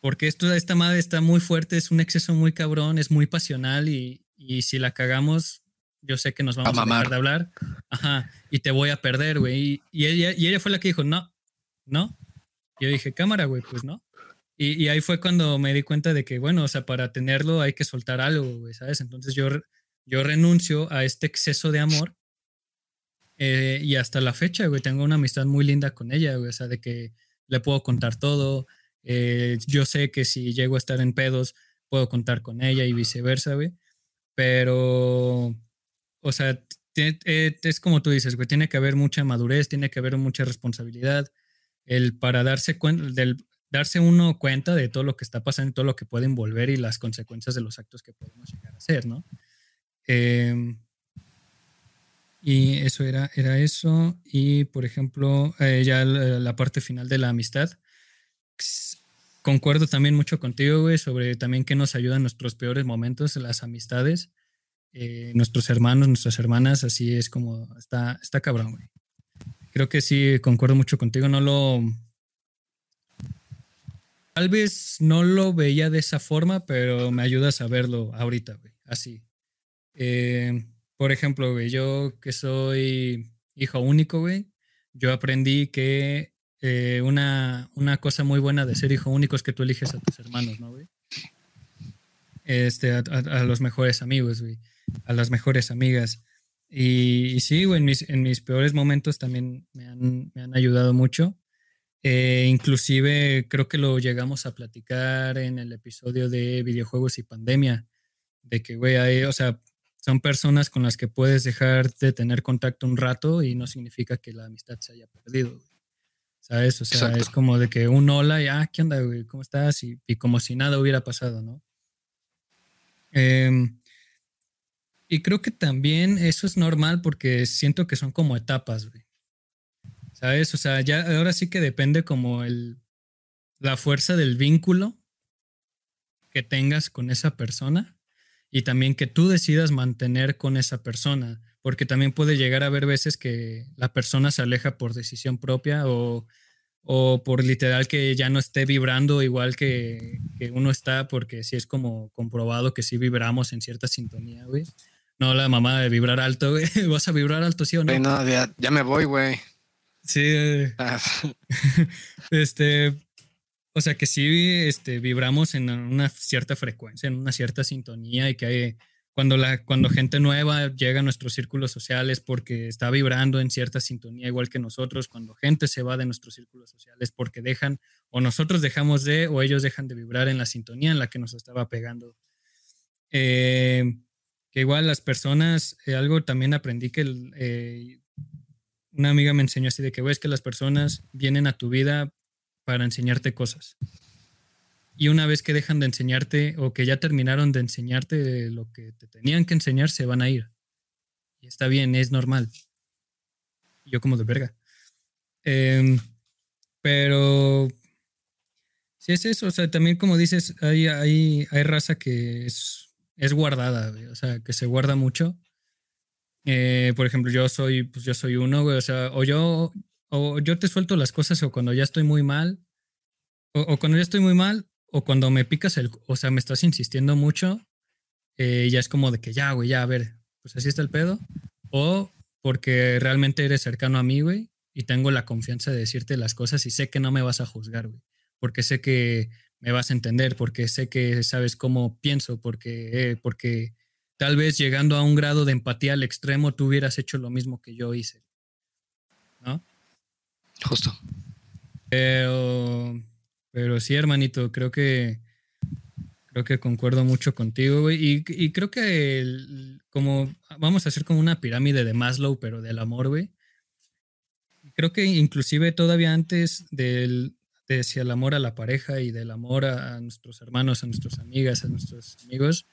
Porque esto, esta madre está muy fuerte, es un exceso muy cabrón, es muy pasional y, y si la cagamos, yo sé que nos vamos a, dejar de hablar. Ajá, y te voy a perder, güey. Y, ella, y ella fue la que dijo, no, no. yo dije, cámara, güey, pues no. Y, y, ahí fue cuando me di cuenta de que, bueno, o sea, para tenerlo hay que soltar algo, güey, ¿sabes? Entonces yo, yo renuncio a este exceso de amor eh, y hasta la fecha, güey, tengo una amistad muy linda con ella, güey, o sea, de que le puedo contar todo. Eh, yo sé que si llego a estar en pedos, puedo contar con ella y viceversa, güey. Pero, o sea, eh, es como tú dices, güey, tiene que haber mucha madurez, tiene que haber mucha responsabilidad. El para darse cuenta, del, darse uno cuenta de todo lo que está pasando y todo lo que puede envolver y las consecuencias de los actos que podemos llegar a hacer, ¿no? Eh, y eso era, era eso. Y por ejemplo, eh, ya la, parte final de la amistad. Concuerdo también mucho contigo, güey, sobre también que nos ayudan nuestros peores momentos, las amistades, eh, nuestros hermanos, nuestras hermanas, así es como está, está cabrón, güey. Creo que sí, concuerdo mucho contigo, no lo... Tal vez no lo veía de esa forma, pero me ayudas a verlo ahorita, güey, así. Eh, por ejemplo, güey, yo que soy hijo único, güey, yo aprendí que eh, una, una, cosa muy buena de ser hijo único es que tú eliges a tus hermanos, ¿no, güey? Este, a, los mejores amigos, güey, a las mejores amigas. Y, sí, güey, en mis, en mis peores momentos también me han, me han ayudado mucho. Eh, inclusive creo que lo llegamos a platicar en el episodio de videojuegos y pandemia, de que, güey, hay, o sea, son personas con las que puedes dejar de tener contacto un rato y no significa que la amistad se haya perdido. ¿Sabes? O sea, es como de que un hola y, ah, ¿qué onda, güey? ¿Cómo estás? Y, como si nada hubiera pasado, ¿no? Em, y creo que también eso es normal porque siento que son como etapas, güey. ¿Sabes? O sea, ya ahora sí que depende como el, la fuerza del vínculo que tengas con esa persona y también que tú decidas mantener con esa persona, porque también puede llegar a haber veces que la persona se aleja por decisión propia o, o por literal que ya no esté vibrando igual que, que, uno está, porque sí es como comprobado que sí vibramos en cierta sintonía, güey. No la mamá de vibrar alto, güey. *laughs* ¿Vas a vibrar alto, sí o no? no, ya, ya me voy, güey. Sí. Ah. *laughs* este, o sea que sí este, vibramos en una cierta frecuencia, en una cierta sintonía y que hay, cuando, la, cuando gente nueva llega a nuestros círculos sociales porque está vibrando en cierta sintonía igual que nosotros, cuando gente se va de nuestros círculos sociales porque dejan o nosotros dejamos de o ellos dejan de vibrar en la sintonía en la que nos estaba pegando. Eh, que igual las personas, eh, algo también aprendí que eh, una amiga me enseñó así de que, ves que las personas vienen a tu vida para enseñarte cosas. Y una vez que dejan de enseñarte o que ya terminaron de enseñarte lo que te tenían que enseñar, se van a ir. Está bien, es normal. Yo como de verga. Em, pero si es eso, o sea, también como dices, hay, hay, hay raza que es, es guardada, o sea, que se guarda mucho. Eh, por ejemplo, yo soy, pues yo soy uno, o sea, o yo, o yo te suelto las cosas o cuando ya estoy muy mal, o, cuando ya estoy muy mal, o cuando me picas el, o sea, me estás insistiendo mucho, eh, ya es como de que ya, güey, ya, a ver, pues así está el pedo, o porque realmente eres cercano a mí, güey, y tengo la confianza de decirte las cosas y sé que no me vas a juzgar, güey, porque sé que me vas a entender, porque sé que sabes cómo pienso, porque, eh, porque tal vez llegando a un grado de empatía al extremo, tú hubieras hecho lo mismo que yo hice. Justo. Pero, pero sí, hermanito, creo que creo que concuerdo mucho contigo, güey. Y, creo que como vamos a hacer como una pirámide de Maslow, pero del amor, güey. Creo que inclusive todavía antes del, de el amor a la pareja y del amor a, a nuestros hermanos, a nuestras amigas, a nuestros amigos,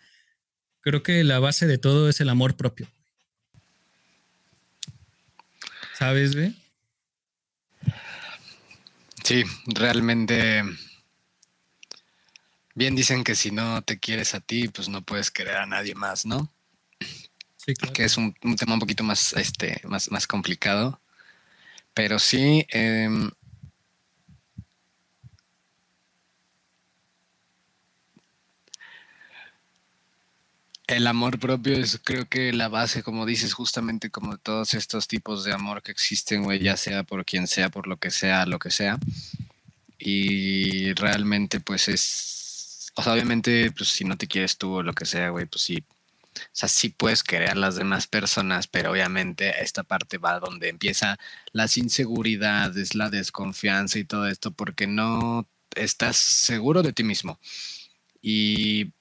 creo que la base de todo es el amor propio. ¿Sabes, güey? Sí, realmente. Bien dicen que si no te quieres a ti, pues no puedes querer a nadie más, ¿no? Sí, claro. Que es un, tema un poquito más, este, más, más complicado. Pero sí, em, El amor propio es creo que la base, como dices, justamente como todos estos tipos de amor que existen, güey, ya sea por quien sea, por lo que sea, lo que sea. Y realmente pues es, o sea, obviamente pues si no te quieres tú o lo que sea, güey, pues sí. O sea, sí puedes querer a las demás personas, pero obviamente esta parte va donde empieza las inseguridades, la desconfianza y todo esto, porque no estás seguro de ti mismo. Y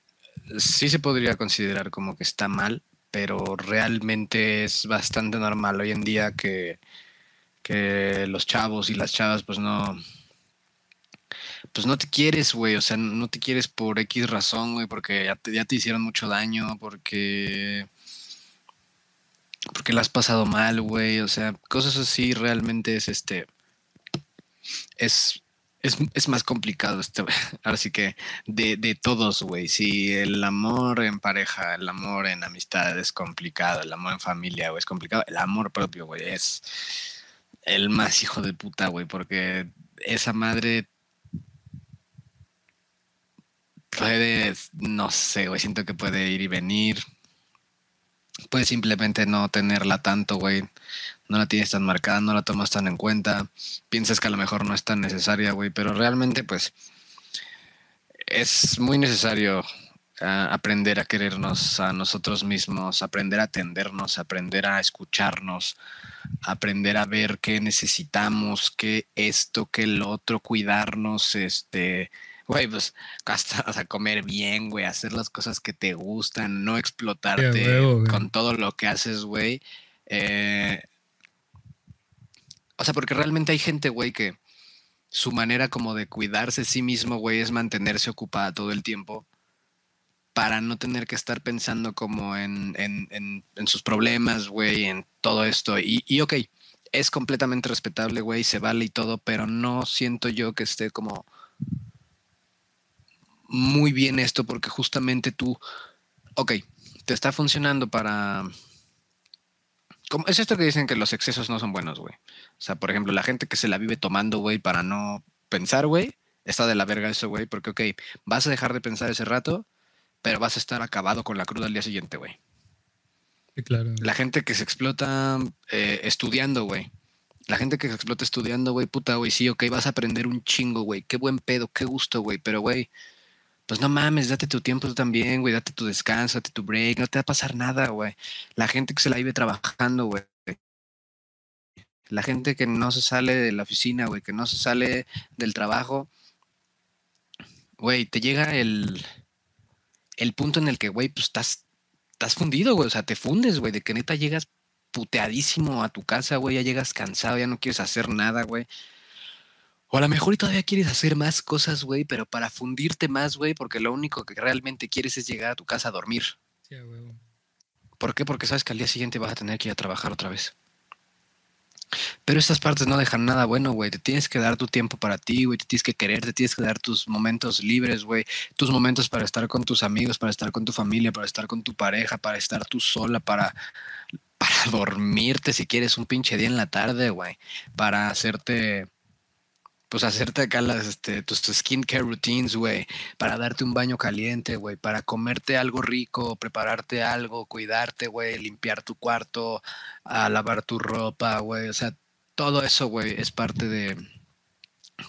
sí se podría considerar como que está mal, pero realmente es bastante normal hoy en día que, que los chavos y las chavas pues no pues no te quieres, güey, o sea, no te quieres por X razón, güey, porque ya te, ya te hicieron mucho daño, porque porque la has pasado mal, güey, o sea, cosas así realmente es este es es, más complicado esto, *laughs* ahora sí que de, de todos, güey. Si el amor en pareja, el amor en amistad es complicado, el amor en familia, güey, es complicado, el amor propio, güey, es el más hijo de puta, güey, porque esa madre puede, no sé, güey, siento que puede ir y venir. Puede simplemente no tenerla tanto, güey no la tienes tan marcada, no la tomas tan en cuenta, piensas que a lo mejor no es tan necesaria, güey, pero realmente pues es muy necesario ah, aprender a querernos a nosotros mismos, aprender a atendernos, aprender a escucharnos, aprender a ver qué necesitamos, qué esto, qué el otro, cuidarnos, este, güey, pues *laughs* hasta o sea, comer bien, güey, hacer las cosas que te gustan, no explotarte con todo lo que haces, güey. Eh, o sea, porque realmente hay gente, güey, que su manera como de cuidarse a sí mismo, güey, es mantenerse ocupada todo el tiempo para no tener que estar pensando como en, en, en, sus problemas, güey, en todo esto. Y, y ok, es completamente respetable, güey, se vale y todo, pero no siento yo que esté como muy bien esto porque justamente tú, ok, te está funcionando para es esto que dicen que los excesos no son buenos, güey. O sea, por ejemplo, la gente que se la vive tomando, güey, para no pensar, güey, está de la verga eso, güey, porque, ok, vas a dejar de pensar ese rato, pero vas a estar acabado con la cruda al día siguiente, güey. Sí, claro. La gente que se explota eh, estudiando, güey. La gente que explota estudiando, güey, puta, güey, sí, ok, vas a aprender un chingo, güey. Qué buen pedo, qué gusto, güey. Pero, güey, pues no mames, date tu tiempo tú también, güey, date tu descanso, date tu break, no te va a pasar nada, güey. La gente que se la vive trabajando, güey. La gente que no se sale de la oficina, güey, que no se sale del trabajo, güey, te llega el, el punto en el que, güey, pues estás, estás fundido, güey, o sea, te fundes, güey, de que neta llegas puteadísimo a tu casa, güey, ya llegas cansado, ya no quieres hacer nada, güey. O a lo mejor y todavía quieres hacer más cosas, güey, pero para fundirte más, güey, porque lo único que realmente quieres es llegar a tu casa a dormir. Sí, güey. ¿Por qué? Porque sabes que al día siguiente vas a tener que ir a trabajar otra vez. Pero estas partes no dejan nada bueno, güey. Te tienes que dar tu tiempo para ti, güey. Te tienes que querer, te tienes que dar tus momentos libres, güey. Tus momentos para estar con tus amigos, para estar con tu familia, para estar con tu pareja, para estar tú sola, para, para dormirte si quieres un pinche día en la tarde, güey. Para hacerte pues hacerte acá las, este, tus, skincare routines, güey, para darte un baño caliente, güey, para comerte algo rico, prepararte algo, cuidarte, güey, limpiar tu cuarto, a lavar tu ropa, güey, o sea, todo eso, güey, es parte de,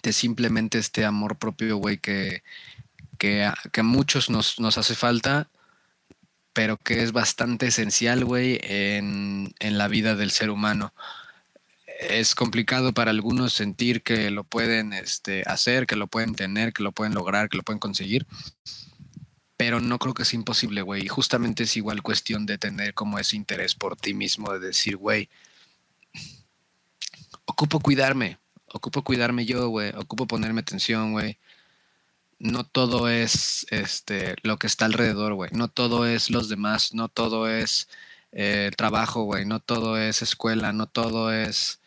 de simplemente este amor propio, güey, que, que, a, que muchos nos, nos hace falta, pero que es bastante esencial, güey, en, en la vida del ser humano es complicado para algunos sentir que lo pueden este, hacer, que lo pueden tener, que lo pueden lograr, que lo pueden conseguir. Pero no creo que es imposible, güey. Y justamente es igual cuestión de tener como ese interés por ti mismo, de decir, güey, ocupo cuidarme, ocupo cuidarme yo, güey, ocupo ponerme atención, güey. No todo es este, lo que está alrededor, güey. No todo es los demás, no todo es eh, trabajo, güey. No todo es escuela, no todo es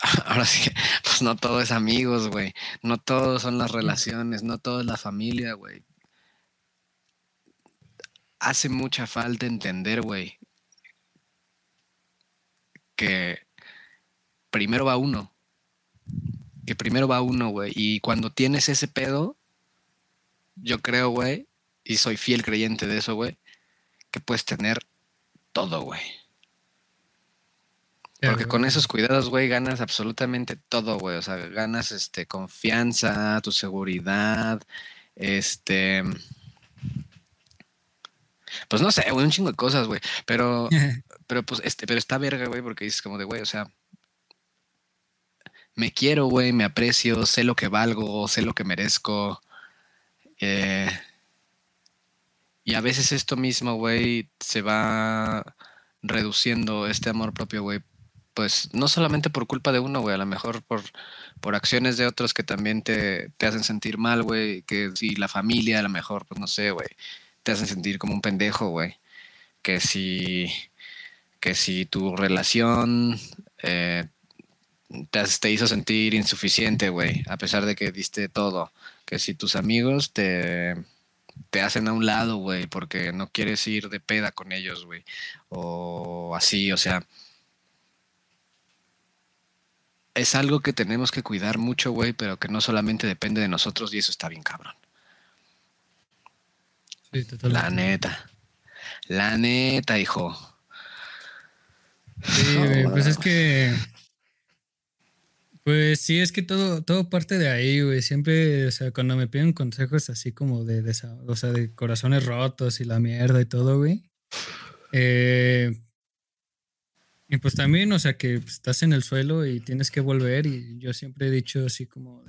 *laughs* ahora sí pues no todo es amigos, güey. No todo son las relaciones, no todo es la familia, güey. Hace mucha falta entender, güey, que primero va uno. Que primero va uno, güey. Y cuando tienes ese pedo, yo creo, güey, y soy fiel creyente de eso, güey, que puedes tener todo, güey. Porque con esos cuidados, güey, ganas absolutamente todo, güey. O sea, ganas este confianza, tu seguridad, este. Pues no sé, güey, un chingo de cosas, güey. Pero, *laughs* pero pues, este, pero está verga, güey, porque dices como de, güey, o sea, me quiero, güey, me aprecio, sé lo que valgo, sé lo que merezco. Eh, y a veces esto mismo, güey, se va reduciendo este amor propio, güey, pues no solamente por culpa de uno, güey, a lo mejor por, por acciones de otros que también te, te hacen sentir mal, güey, que si la familia a lo mejor, pues no sé, güey, te hacen sentir como un pendejo, güey, que si, que si tu relación eh, te, te, hizo sentir insuficiente, güey, a pesar de que diste todo, que si tus amigos te, te hacen a un lado, güey, porque no quieres ir de peda con ellos, güey, o así, o sea es algo que tenemos que cuidar mucho, güey, pero que no solamente depende de nosotros y eso está bien cabrón. Sí, La neta. La neta, hijo. Sí, *laughs* güey, pues es que. Pues sí, es que todo, todo parte de ahí, güey. Siempre, o sea, cuando me piden consejos así como de, de, o sea, de corazones rotos y la mierda y todo, güey. Eh, y pues también, o sea, que estás en el suelo y tienes que volver y yo siempre he dicho así como,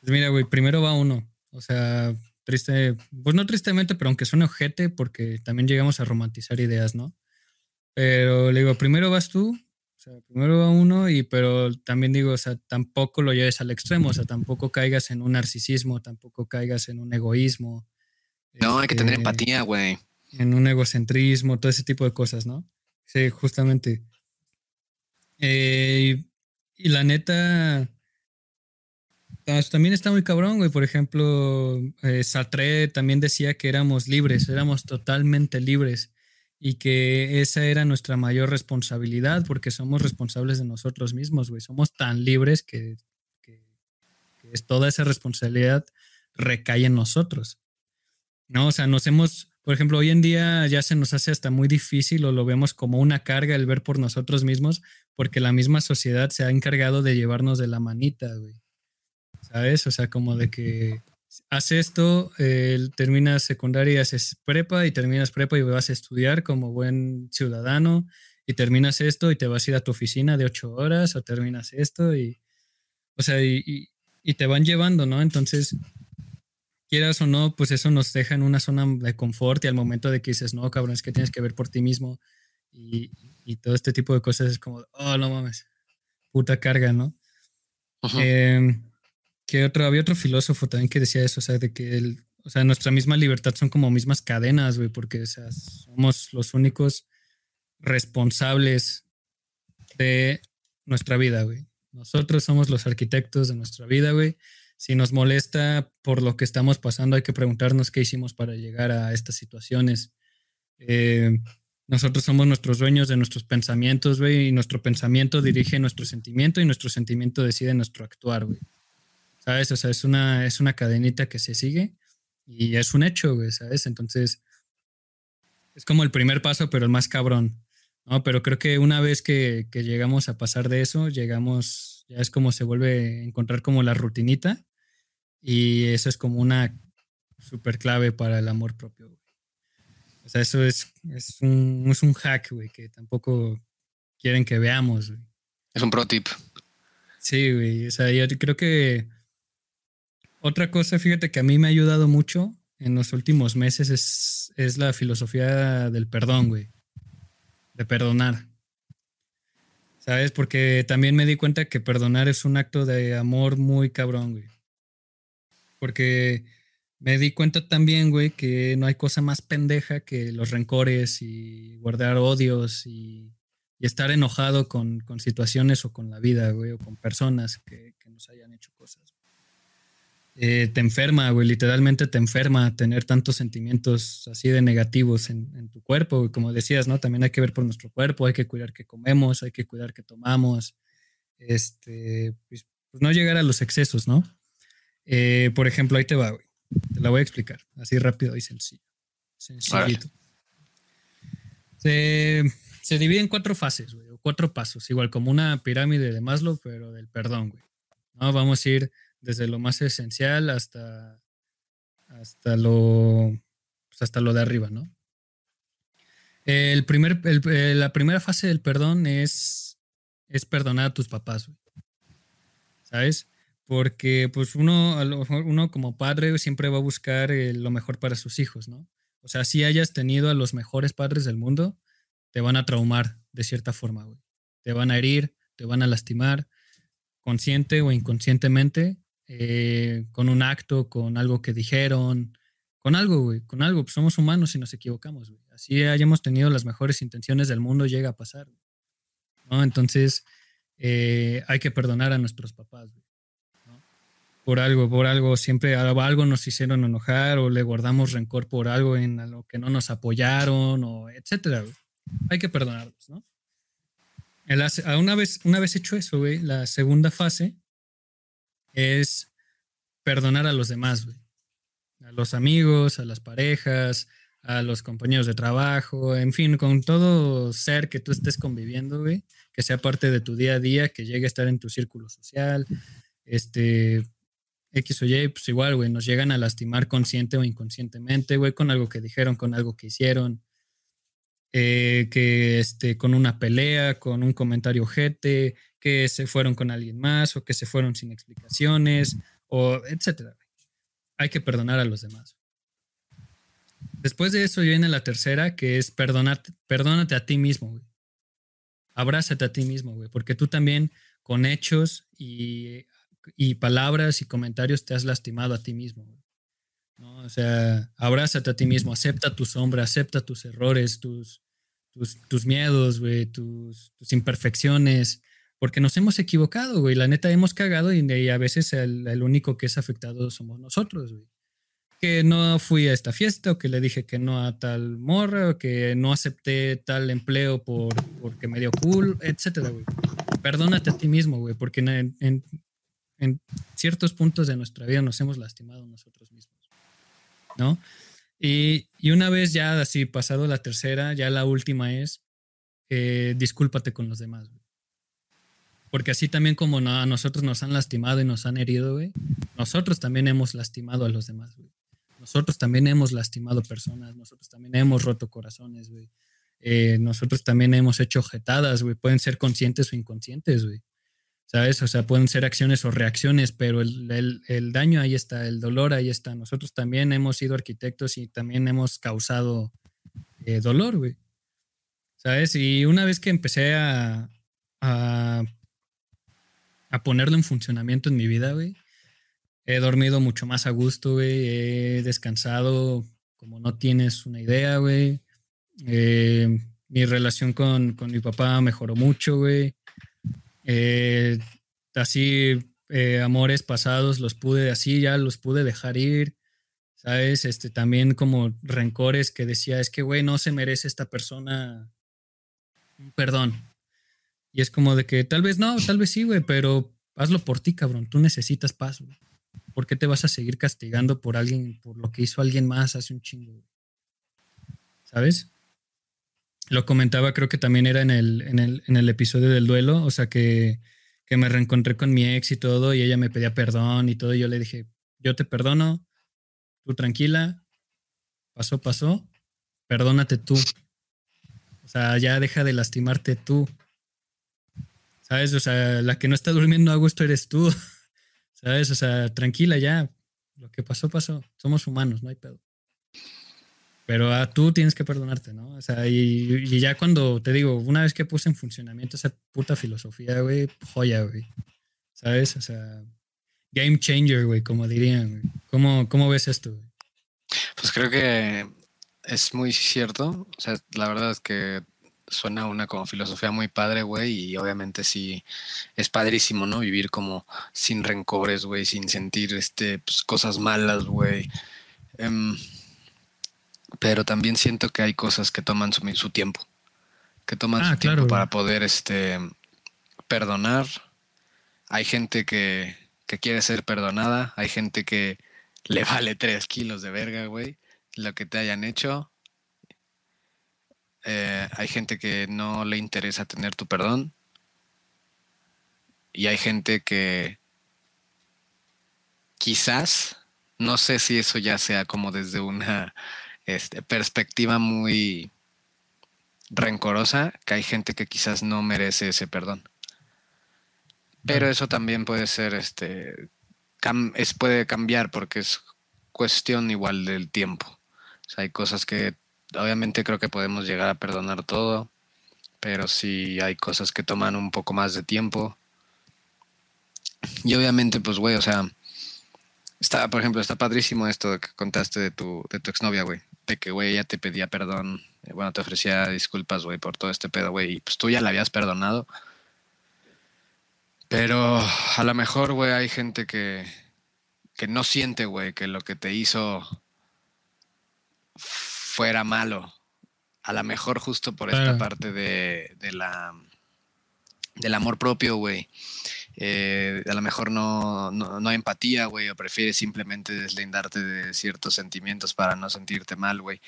pues mira, güey, primero va uno, o sea, triste, pues no tristemente, pero aunque suene ojete, porque también llegamos a romantizar ideas, ¿no? Pero le digo, primero vas tú, o sea, primero va uno, y pero también digo, o sea, tampoco lo lleves al extremo, o sea, tampoco caigas en un narcisismo, tampoco caigas en un egoísmo. No, hay que tener este, empatía, güey. En un egocentrismo, todo ese tipo de cosas, ¿no? Sí, justamente. Eh, y la neta, también está muy cabrón, güey. Por ejemplo, eh, también decía que éramos libres, éramos totalmente libres y que esa era nuestra mayor responsabilidad porque somos responsables de nosotros mismos, güey. Somos tan libres que, que, que toda esa responsabilidad recae en nosotros. ¿no? O sea, nos hemos por ejemplo, hoy en día ya se nos hace hasta muy difícil o lo vemos como una carga el ver por nosotros mismos, porque la misma sociedad se ha encargado de llevarnos de la manita, güey. ¿Sabes? O sea, como de que haces esto, terminas secundaria, haces prepa y terminas prepa y vas a estudiar como buen ciudadano y terminas esto y te vas a ir a tu oficina de ocho horas o terminas esto y, o sea, y, y te van llevando, ¿no? Entonces, quieras o no, pues eso nos deja en una zona de confort y al momento de que dices, no, cabrón, es que tienes que ver por ti mismo y, y todo este tipo de cosas es como, oh, no mames, puta carga, ¿no? Eh, que otro, había otro filósofo también que decía eso, o sea, de que el, o sea, nuestra misma libertad son como mismas cadenas, güey, porque o sea, somos los únicos responsables de nuestra vida, güey. Nosotros somos los arquitectos de nuestra vida, güey. Si nos molesta por lo que estamos pasando, hay que preguntarnos qué hicimos para llegar a estas situaciones. Eh, nosotros somos nuestros dueños de nuestros pensamientos, güey, y nuestro pensamiento dirige nuestro sentimiento y nuestro sentimiento decide nuestro actuar, güey. ¿sabes? O sea, es una, es una cadenita que se sigue y es un hecho, güey, ¿sabes? Entonces, es como el primer paso, pero el más cabrón, ¿no? Pero creo que una vez que, llegamos a pasar de eso, llegamos, ya es como se vuelve a encontrar como la rutinita y eso es como una super clave para el amor propio, güey. O sea, eso es, es, un, es un hack, güey, que tampoco quieren que veamos, güey. Es un pro tip. Sí, güey. O sea, yo creo que otra cosa, fíjate que a mí me ha ayudado mucho en los últimos meses es, es la filosofía del perdón, güey. De perdonar. ¿Sabes? Porque también me di cuenta que perdonar es un acto de amor muy cabrón, güey. Porque me di cuenta también, güey, que no hay cosa más pendeja que los rencores y guardar odios y, estar enojado con, situaciones o con la vida, güey, o con personas que, nos hayan hecho cosas. Eh, te enferma, güey, literalmente te enferma tener tantos sentimientos así de negativos en, tu cuerpo, y como decías, ¿no? También hay que ver por nuestro cuerpo, hay que cuidar que comemos, hay que cuidar que tomamos, este, pues, pues no llegar a los excesos, ¿no? Eh, por ejemplo, ahí te va, güey, te la voy a explicar, así rápido y sencillo, sencillito. Se, se divide en cuatro fases, güey, o cuatro pasos, igual como una pirámide de Maslow, pero del perdón, güey. ¿no? Vamos a ir desde lo más esencial hasta, hasta, lo, pues, hasta lo de arriba, ¿no? El primer, eh, la primera fase del perdón es, es perdonar a tus papás, ¿sabes? Porque pues uno, uno como padre siempre va a buscar eh, lo mejor para sus hijos, ¿no? O sea, si hayas tenido a los mejores padres del mundo, te van a traumar de cierta forma, güey. Te van a herir, te van a lastimar, consciente o inconscientemente, eh, con un acto, con algo que dijeron, con algo, güey, con algo. Pues somos humanos y nos equivocamos, güey. Así hayamos tenido las mejores intenciones del mundo, llega a pasar. ¿no? Entonces, eh, hay que perdonar a nuestros papás, güey. Por algo, por algo, siempre algo nos hicieron enojar o le guardamos rencor por algo en lo que no nos apoyaron o etcétera, Hay que perdonarlos, ¿no? una, vez, una vez hecho eso, güey, la segunda fase es perdonar a los demás, güey. A los amigos, a las parejas, a los compañeros de trabajo, en fin, con todo ser que tú estés conviviendo, güey, que sea parte de tu día a día, que llegue a estar en tu círculo social, este, X o Y, pues igual, güey, nos llegan a lastimar consciente o inconscientemente, güey, con algo que dijeron, con algo que hicieron, eh, que este, con una pelea, con un comentario ojete, que se fueron con alguien más o que se fueron sin explicaciones o etcétera. Hay que perdonar a los demás. Después de eso viene la tercera, que es perdonarte, perdónate a ti mismo, güey. Abrázate a ti mismo, güey, porque tú también con hechos y, y, palabras y comentarios te has lastimado a ti mismo. ¿No? O sea, abrázate a ti mismo, acepta tu sombra, acepta tus errores, tus, tus, tus miedos, güey, tus, tus imperfecciones, porque nos hemos equivocado, güey. La neta hemos cagado y, a veces el, único que es afectado somos nosotros, güey. Que no fui a esta fiesta o que le dije que no a tal morra o que no acepté tal empleo por, porque me dio cool, etcétera, güey. Perdónate a ti mismo, güey, porque en, en, ciertos puntos de nuestra vida nos hemos lastimado nosotros mismos, ¿no? Y, y una vez ya así pasado la tercera, ya la última es, eh, discúlpate con los demás, Porque así también como a nosotros nos han lastimado y nos han herido, nosotros también hemos lastimado a los demás. Nosotros también hemos lastimado personas, nosotros también hemos roto corazones. Eh, nosotros también hemos hecho jetadas. Pueden ser conscientes o inconscientes, güey. ¿Sabes? O sea, pueden ser acciones o reacciones, pero el, el, daño ahí está, el dolor ahí está. Nosotros también hemos sido arquitectos y también hemos causado eh, dolor, güey. ¿Sabes? Y una vez que empecé a, a, a ponerlo en funcionamiento en mi vida, güey, he dormido mucho más a gusto, güey. He descansado como no tienes una idea, güey. Eh, mi relación con, con, mi papá mejoró mucho, güey. Eh, así, eh, amores pasados los pude, así ya los pude dejar ir, ¿sabes? Este, también como rencores que decía, es que, güey, no se merece esta persona un perdón. Y es como de que tal vez no, tal vez sí, güey, pero hazlo por ti, cabrón. Tú necesitas paz, güey. ¿Por qué te vas a seguir castigando por alguien, por lo que hizo alguien más hace un chingo? ¿Sabes? Lo comentaba, creo que también era en el, en el, en el episodio del duelo, o sea que, que, me reencontré con mi ex y todo, y ella me pedía perdón y todo, y yo le dije, yo te perdono, tú tranquila, pasó, pasó, perdónate tú. O sea, ya deja de lastimarte tú. ¿Sabes? O sea, la que no está durmiendo a gusto eres tú. *laughs* ¿Sabes? O sea, tranquila ya. Lo que pasó, pasó. Somos humanos, no hay pedo. Pero ah, tú tienes que perdonarte, ¿no? O sea, y, ya cuando te digo, una vez que puse en funcionamiento esa puta filosofía, güey, joya, güey. ¿Sabes? O sea, game changer, güey, como dirían, güey. ¿Cómo, ¿Cómo ves esto, güey? Pues creo que es muy cierto. O sea, la verdad es que suena una como filosofía muy padre, güey, y obviamente sí es padrísimo, ¿no? Vivir como sin rencores, güey, sin sentir este, pues, cosas malas, güey. Em, pero también siento que hay cosas que toman su, tiempo, que toman ah, su tiempo para poder este, perdonar. Hay gente que, quiere ser perdonada, hay gente que le vale tres kilos de verga, güey, lo que te hayan hecho. Eh, hay gente que no le interesa tener tu perdón. Y hay gente que quizás, no sé si eso ya sea como desde una este, perspectiva muy rencorosa, que hay gente que quizás no merece ese perdón. Pero eso también puede ser, este, es, puede cambiar porque es cuestión igual del tiempo. O sea, hay cosas que obviamente creo que podemos llegar a perdonar todo, pero sí hay cosas que toman un poco más de tiempo. Y obviamente, pues, güey, o sea, está, por ejemplo, está padrísimo esto que contaste de tu, de tu exnovia, güey de que, güey, ella te pedía perdón, eh, bueno, te ofrecía disculpas, güey, por todo este pedo, güey, y pues tú ya la habías perdonado. Pero a lo mejor, güey, hay gente que, que no siente, güey, que lo que te hizo fuera malo. A lo mejor justo por esta parte de, de la del amor propio, güey. Eh, a lo mejor no, no, hay empatía, güey, o prefieres simplemente deslindarte de ciertos sentimientos para no sentirte mal, güey.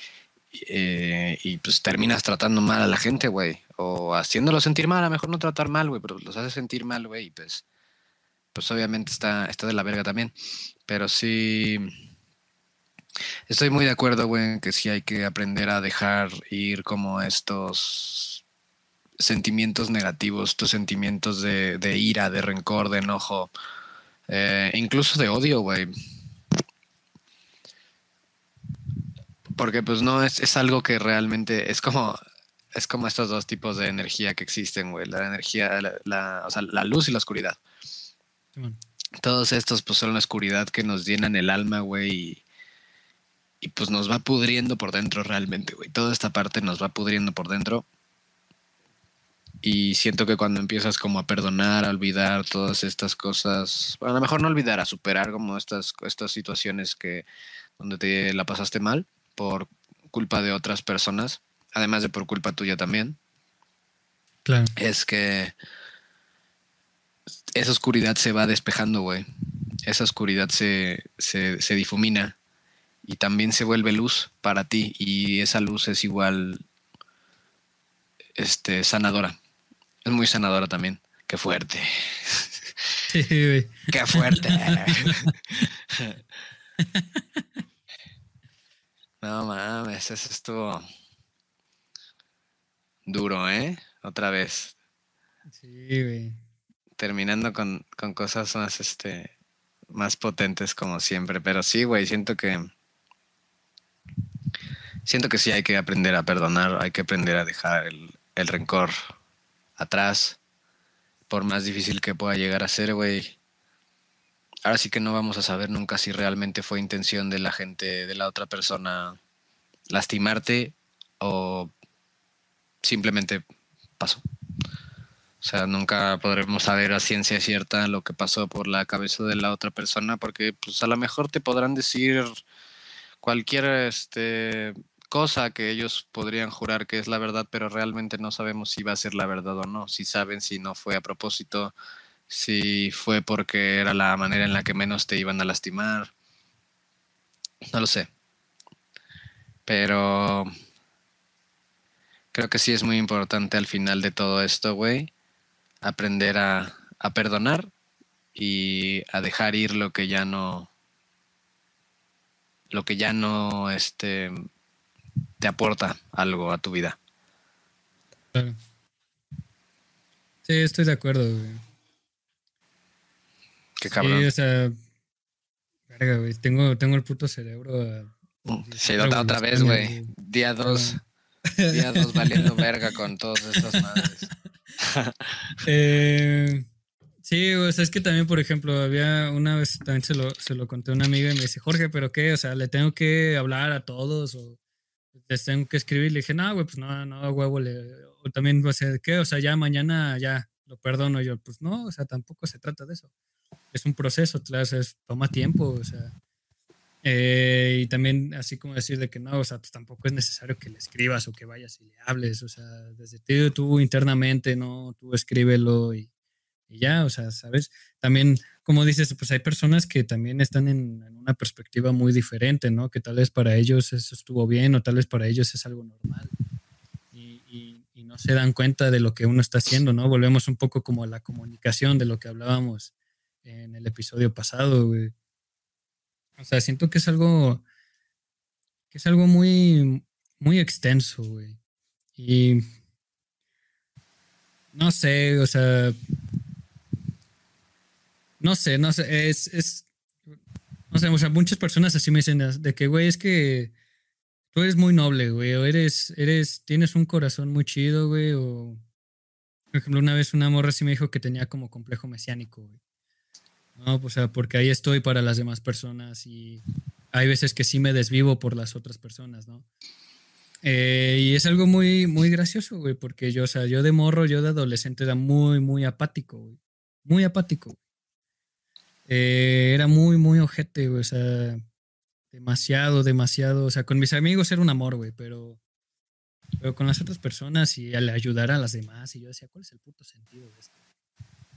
Eh, y pues terminas tratando mal a la gente, güey, o haciéndolo sentir mal, a lo mejor no tratar mal, güey, pero los hace sentir mal, güey, y pues, pues obviamente está, está de la verga también. Pero sí, estoy muy de acuerdo, güey, que sí hay que aprender a dejar ir como estos sentimientos negativos, tus sentimientos de, ira, de rencor, de enojo, eh, incluso de odio, güey. Porque pues no es, es, algo que realmente es como es como estos dos tipos de energía que existen, güey. La energía, la, o sea, la luz y la oscuridad. Todos estos pues son la oscuridad que nos llenan el alma, güey, y, y pues nos va pudriendo por dentro realmente, güey. Toda esta parte nos va pudriendo por dentro y siento que cuando empiezas como a perdonar, a olvidar todas estas cosas, bueno, a lo mejor no olvidar, a superar como estas, estas situaciones que donde te la pasaste mal por culpa de otras personas, además de por culpa tuya también. Claro. Es que esa oscuridad se va despejando, güey. Esa oscuridad se, se, se difumina y también se vuelve luz para ti y esa luz es igual este, sanadora es muy sanadora también. Qué fuerte. Sí, güey. Qué fuerte. *laughs* no mames, eso estuvo duro, ¿eh? Otra vez. Sí, güey. Terminando con, con cosas más, este, más potentes como siempre. Pero sí, güey, siento que siento que sí hay que aprender a perdonar, hay que aprender a dejar el, el rencor atrás, por más difícil que pueda llegar a ser, güey. Ahora sí que no vamos a saber nunca si realmente fue intención de la gente, de la otra persona, lastimarte o simplemente pasó. O sea, nunca podremos saber a ciencia cierta lo que pasó por la cabeza de la otra persona, porque pues a lo mejor te podrán decir cualquier este cosa que ellos podrían jurar que es la verdad, pero realmente no sabemos si va a ser la verdad o no, si saben si no fue a propósito, si fue porque era la manera en la que menos te iban a lastimar. No lo sé. Pero creo que sí es muy importante al final de todo esto, güey, aprender a, a perdonar y a dejar ir lo que ya no lo que ya no este te aporta algo a tu vida. Claro. Sí, estoy de acuerdo, güey. Qué cabrón. Sí, o sea, verga, güey, tengo, tengo el puto cerebro. a- Se nota otra vez, güey. Día dos. Día dos valiendo *laughs* verga con todas estas madres. *laughs* Eh, sí, o sea, es que también, por ejemplo, había una vez, también se lo, se lo conté a una amiga y me dice, Jorge, ¿pero qué? O sea, ¿le tengo que hablar a todos o les tengo que escribir? Le dije, no, güey, pues no, no, huevo. Le, o también, o sea, ¿qué? O sea, ya mañana ya lo perdono. yo, pues no, o sea, tampoco se trata de eso. Es un proceso, claro, o sea, es- toma tiempo, o sea. Eh, y también así como decir de que no, o sea, pues tampoco es necesario que le escribas o que vayas y le hables, o sea, desde ti, tú internamente, ¿no? Tú escríbelo y, y ya, o sea, ¿sabes? También, como dices, pues hay personas que también están en, en una perspectiva muy diferente, ¿no? Que tal vez para ellos eso estuvo bien o tal vez para ellos es algo normal y, y- y no se dan cuenta de lo que uno está haciendo, ¿no? Volvemos un poco como a la comunicación de lo que hablábamos en el episodio pasado, güey. O sea, siento que es algo que es algo muy muy extenso, güey. Y no sé, o sea, no sé, no sé, es, es no sé, o sea, muchas personas así me dicen de que, güey, es que tú eres muy noble, güey, o eres, eres, tienes un corazón muy chido, güey, o, por ejemplo, una vez una morra sí me dijo que tenía como complejo mesiánico, güey. No, pues, o sea, porque ahí estoy para las demás personas y hay veces que sí me desvivo por las otras personas, ¿no? Eh, y es algo muy, muy gracioso, güey, porque yo, o sea, yo de morro, yo de adolescente era muy, muy apático, güey. Muy apático. Eh, era muy, muy ojete, güey, o sea, demasiado, demasiado. O sea, con mis amigos era un amor, güey, pero, pero con las otras personas y al ayudar a las demás. Y yo decía, ¿cuál es el puto sentido de esto?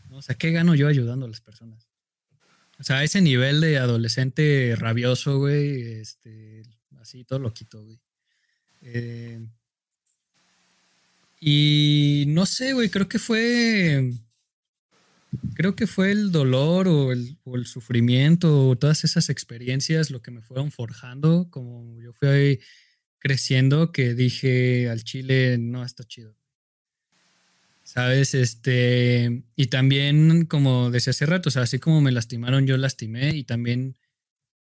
¿No? O sea, ¿qué gano yo ayudando a las personas? O sea, ese nivel de adolescente rabioso, güey, este, así todo loquito, güey. Eh, y no sé, güey, creo que fue. Creo que fue el dolor o el, o el sufrimiento o todas esas experiencias lo que me fueron forjando, como yo fui creciendo, que dije al chile, no, está chido. ¿Sabes? Este, y también, como decía hace rato, o sea, así como me lastimaron, yo lastimé y también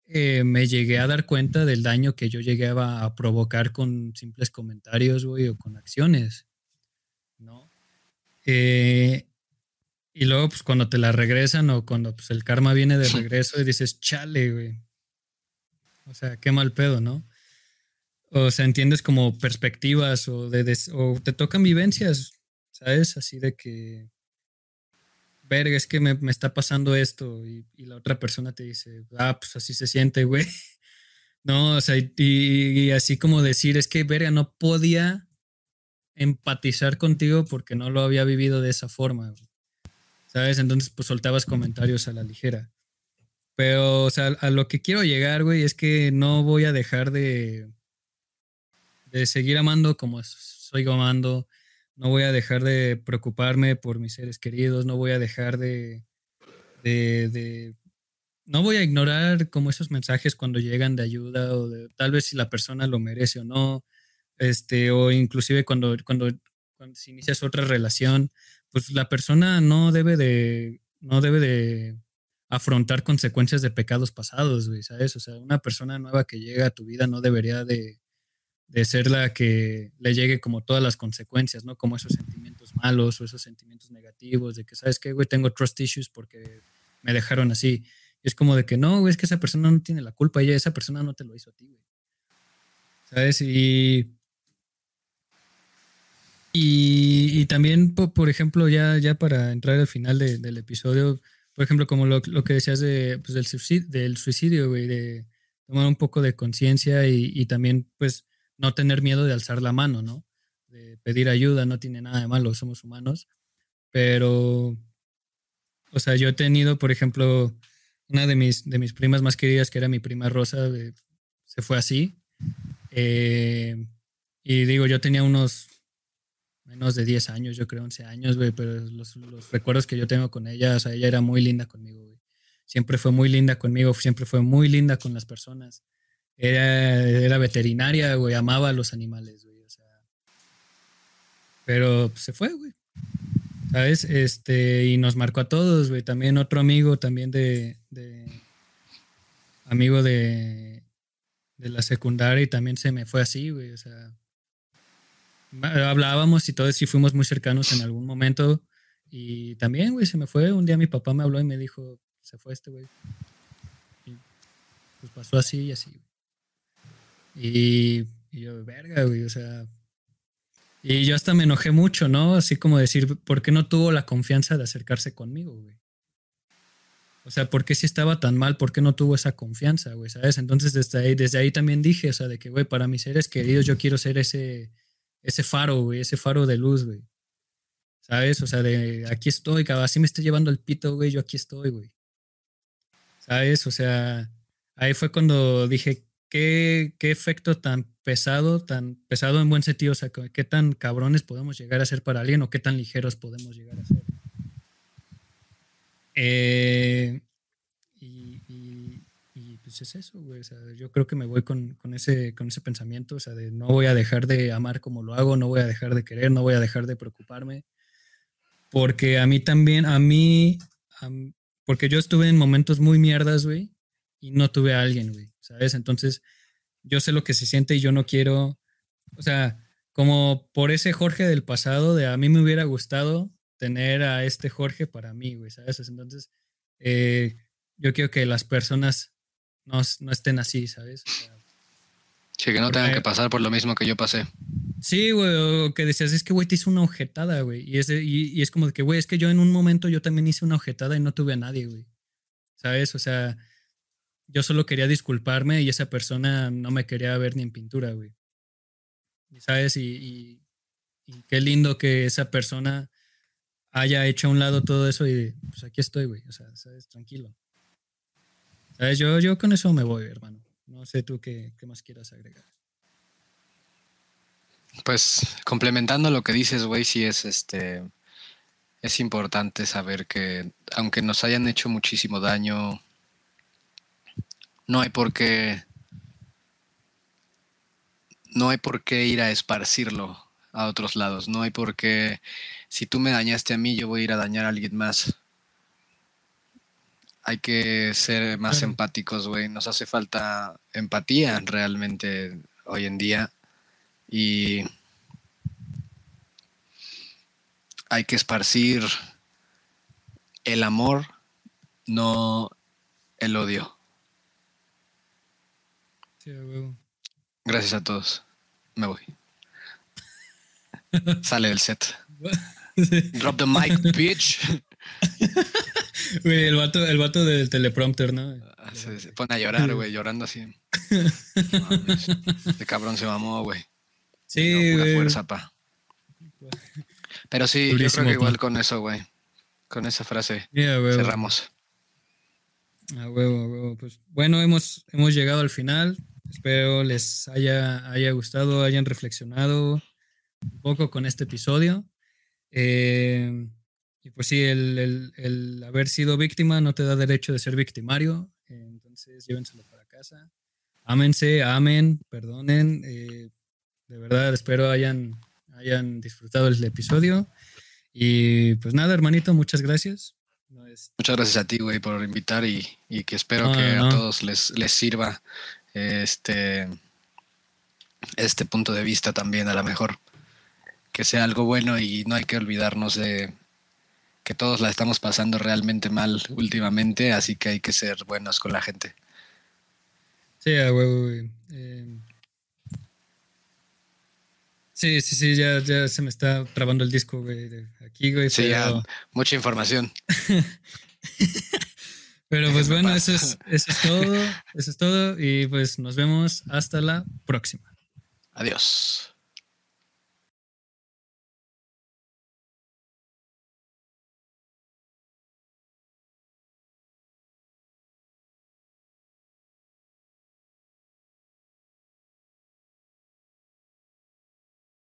eh, me llegué a dar cuenta del daño que yo llegué a, a provocar con simples comentarios, güey, o con acciones, ¿no? Eh, y luego, pues cuando te la regresan o cuando pues, el karma viene de regreso y dices, chale, güey. O sea, qué mal pedo, ¿no? O sea, entiendes como perspectivas o, de des- o te tocan vivencias, ¿sabes? Así de que, verga, es que me, me está pasando esto y, y la otra persona te dice, ah, pues así se siente, güey. *laughs* No, o sea, y, y así como decir, es que, verga, no podía empatizar contigo porque no lo había vivido de esa forma, güey. ¿Sabes? Entonces, pues soltabas comentarios a la ligera. Pero, o sea, a lo que quiero llegar, güey, es que no voy a dejar de, de seguir amando como soy amando, no voy a dejar de preocuparme por mis seres queridos, no voy a dejar de, de, no voy a ignorar como esos mensajes cuando llegan de ayuda o de tal vez si la persona lo merece o no, este, o inclusive cuando, cuando, cuando inicias otra relación, pues la persona no debe de, no debe de afrontar consecuencias de pecados pasados, ¿sabes? O sea, una persona nueva que llega a tu vida no debería de, de ser la que le llegue como todas las consecuencias, ¿no? Como esos sentimientos malos o esos sentimientos negativos de que, ¿sabes qué, güey? Tengo trust issues porque me dejaron así. Es como de que no, güey, es que esa persona no tiene la culpa, y esa persona no te lo hizo a ti, güey. ¿Sabes? Y, y, también, por, ejemplo, ya, ya para entrar al final del episodio, por ejemplo, como lo, que decías de, pues, del, suicidio, de tomar un poco de conciencia y, y también, pues, no tener miedo de alzar la mano, ¿no? De pedir ayuda, no tiene nada de malo, somos humanos. Pero, o sea, yo he tenido, por ejemplo, una de mis, de mis primas más queridas, que era mi prima Rosa, se fue así. Eh, y digo, yo tenía unos menos de 10 años, yo creo 11 años, güey, pero los, recuerdos que yo tengo con ella, o sea, ella era muy linda conmigo, güey. Siempre fue muy linda conmigo, siempre fue muy linda con las personas. Era, veterinaria, güey, amaba a los animales, güey. O sea, pero se fue, güey. ¿Sabes? Este, y nos marcó a todos, güey. También otro amigo, también de, amigo de, de la secundaria y también se me fue así, güey. O sea, hablábamos y todos sí fuimos muy cercanos en algún momento. Y también, güey, se me fue. Un día mi papá me habló y me dijo, se fue este, güey. Y pues pasó así y así. Y, yo, verga, güey, o sea. Y yo hasta me enojé mucho, ¿no? Así como decir, ¿por qué no tuvo la confianza de acercarse conmigo, güey? O sea, ¿por qué si estaba tan mal? ¿Por qué no tuvo esa confianza, güey? ¿Sabes? Entonces desde ahí, desde ahí también dije, o sea, de que, güey, para mis seres queridos yo quiero ser ese, ese faro, güey, ese faro de luz, güey. ¿Sabes? O sea, de aquí estoy, cabrón, así me estoy llevando el pito, güey, yo aquí estoy, güey. ¿Sabes? O sea, ahí fue cuando dije, qué, efecto tan pesado, tan pesado en buen sentido, o sea, qué tan cabrones podemos llegar a ser para alguien o qué tan ligeros podemos llegar a ser. Eh, y, pues es eso, güey. O sea, yo creo que me voy con, ese, con ese pensamiento, o sea, de no voy a dejar de amar como lo hago, no voy a dejar de querer, no voy a dejar de preocuparme. Porque a mí también, a mí, porque yo estuve en momentos muy mierdas, güey, y no tuve a alguien, güey. ¿sabes? Entonces, yo sé lo que se siente y yo no quiero, o sea, como por ese Jorge del pasado, de a mí me hubiera gustado tener a este Jorge para mí, güey, ¿sabes? Entonces, eh, yo quiero que las personas no, estén así, ¿sabes? sí, que no tengan que pasar por lo mismo que yo pasé. Sí, güey, o que decías, es que, güey, te hizo una ojetada, güey. Y es, y, es como de que, güey, es que yo en un momento yo también hice una ojetada y no tuve a nadie, güey. ¿Sabes? O sea, yo solo quería disculparme y esa persona no me quería ver ni en pintura, güey. ¿Sabes? Y, qué lindo que esa persona haya hecho a un lado todo eso y pues aquí estoy, güey. O sea, ¿sabes? Tranquilo. Yo, yo con eso me voy, hermano. No sé tú qué, qué más quieras agregar. Pues complementando lo que dices, güey, sí es este. Es importante saber que aunque nos hayan hecho muchísimo daño, no hay por qué no hay por qué ir a esparcirlo a otros lados. No hay por qué, si tú me dañaste a mí, yo voy a ir a dañar a alguien más. Hay que ser más empáticos, güey. Nos hace falta empatía realmente hoy en día. Y hay que esparcir el amor, no el odio. Gracias a todos. Me voy. *laughs* Sale del set. Drop the mic, bitch. *laughs* el vato, el vato del teleprompter, ¿no? Ah, se, pone a llorar, güey, llorando así. *laughs* Este cabrón se mamó, güey. Sí, no, fuerza, pa. Pero sí, yo creo que igual con eso, güey. Con esa frase cerramos. A huevo, a huevo. Pues bueno, hemos, hemos llegado al final. Espero les haya, haya gustado, hayan reflexionado. un poco con este episodio. Eh, y pues sí, el, haber sido víctima no te da derecho de ser victimario. entonces llévenselo para casa. Ámense, amen, perdonen. Eh, de verdad, espero hayan, hayan disfrutado el episodio. Y pues nada, hermanito, muchas gracias. Muchas gracias a ti, güey, por invitar y, que espero que a todos les, les sirva este, este punto de vista también, a lo mejor. Que sea algo bueno y no hay que olvidarnos de que todos la estamos pasando realmente mal últimamente, así que hay que ser buenos con la gente. Sí, güey, eh, sí, sí, sí, ya, ya se me está trabando el disco, güey, aquí, güey. Sí, ya, mucha información. *laughs* pero pues bueno, eso es, *laughs* eso es todo, eso es todo y pues nos vemos hasta la próxima. Adiós.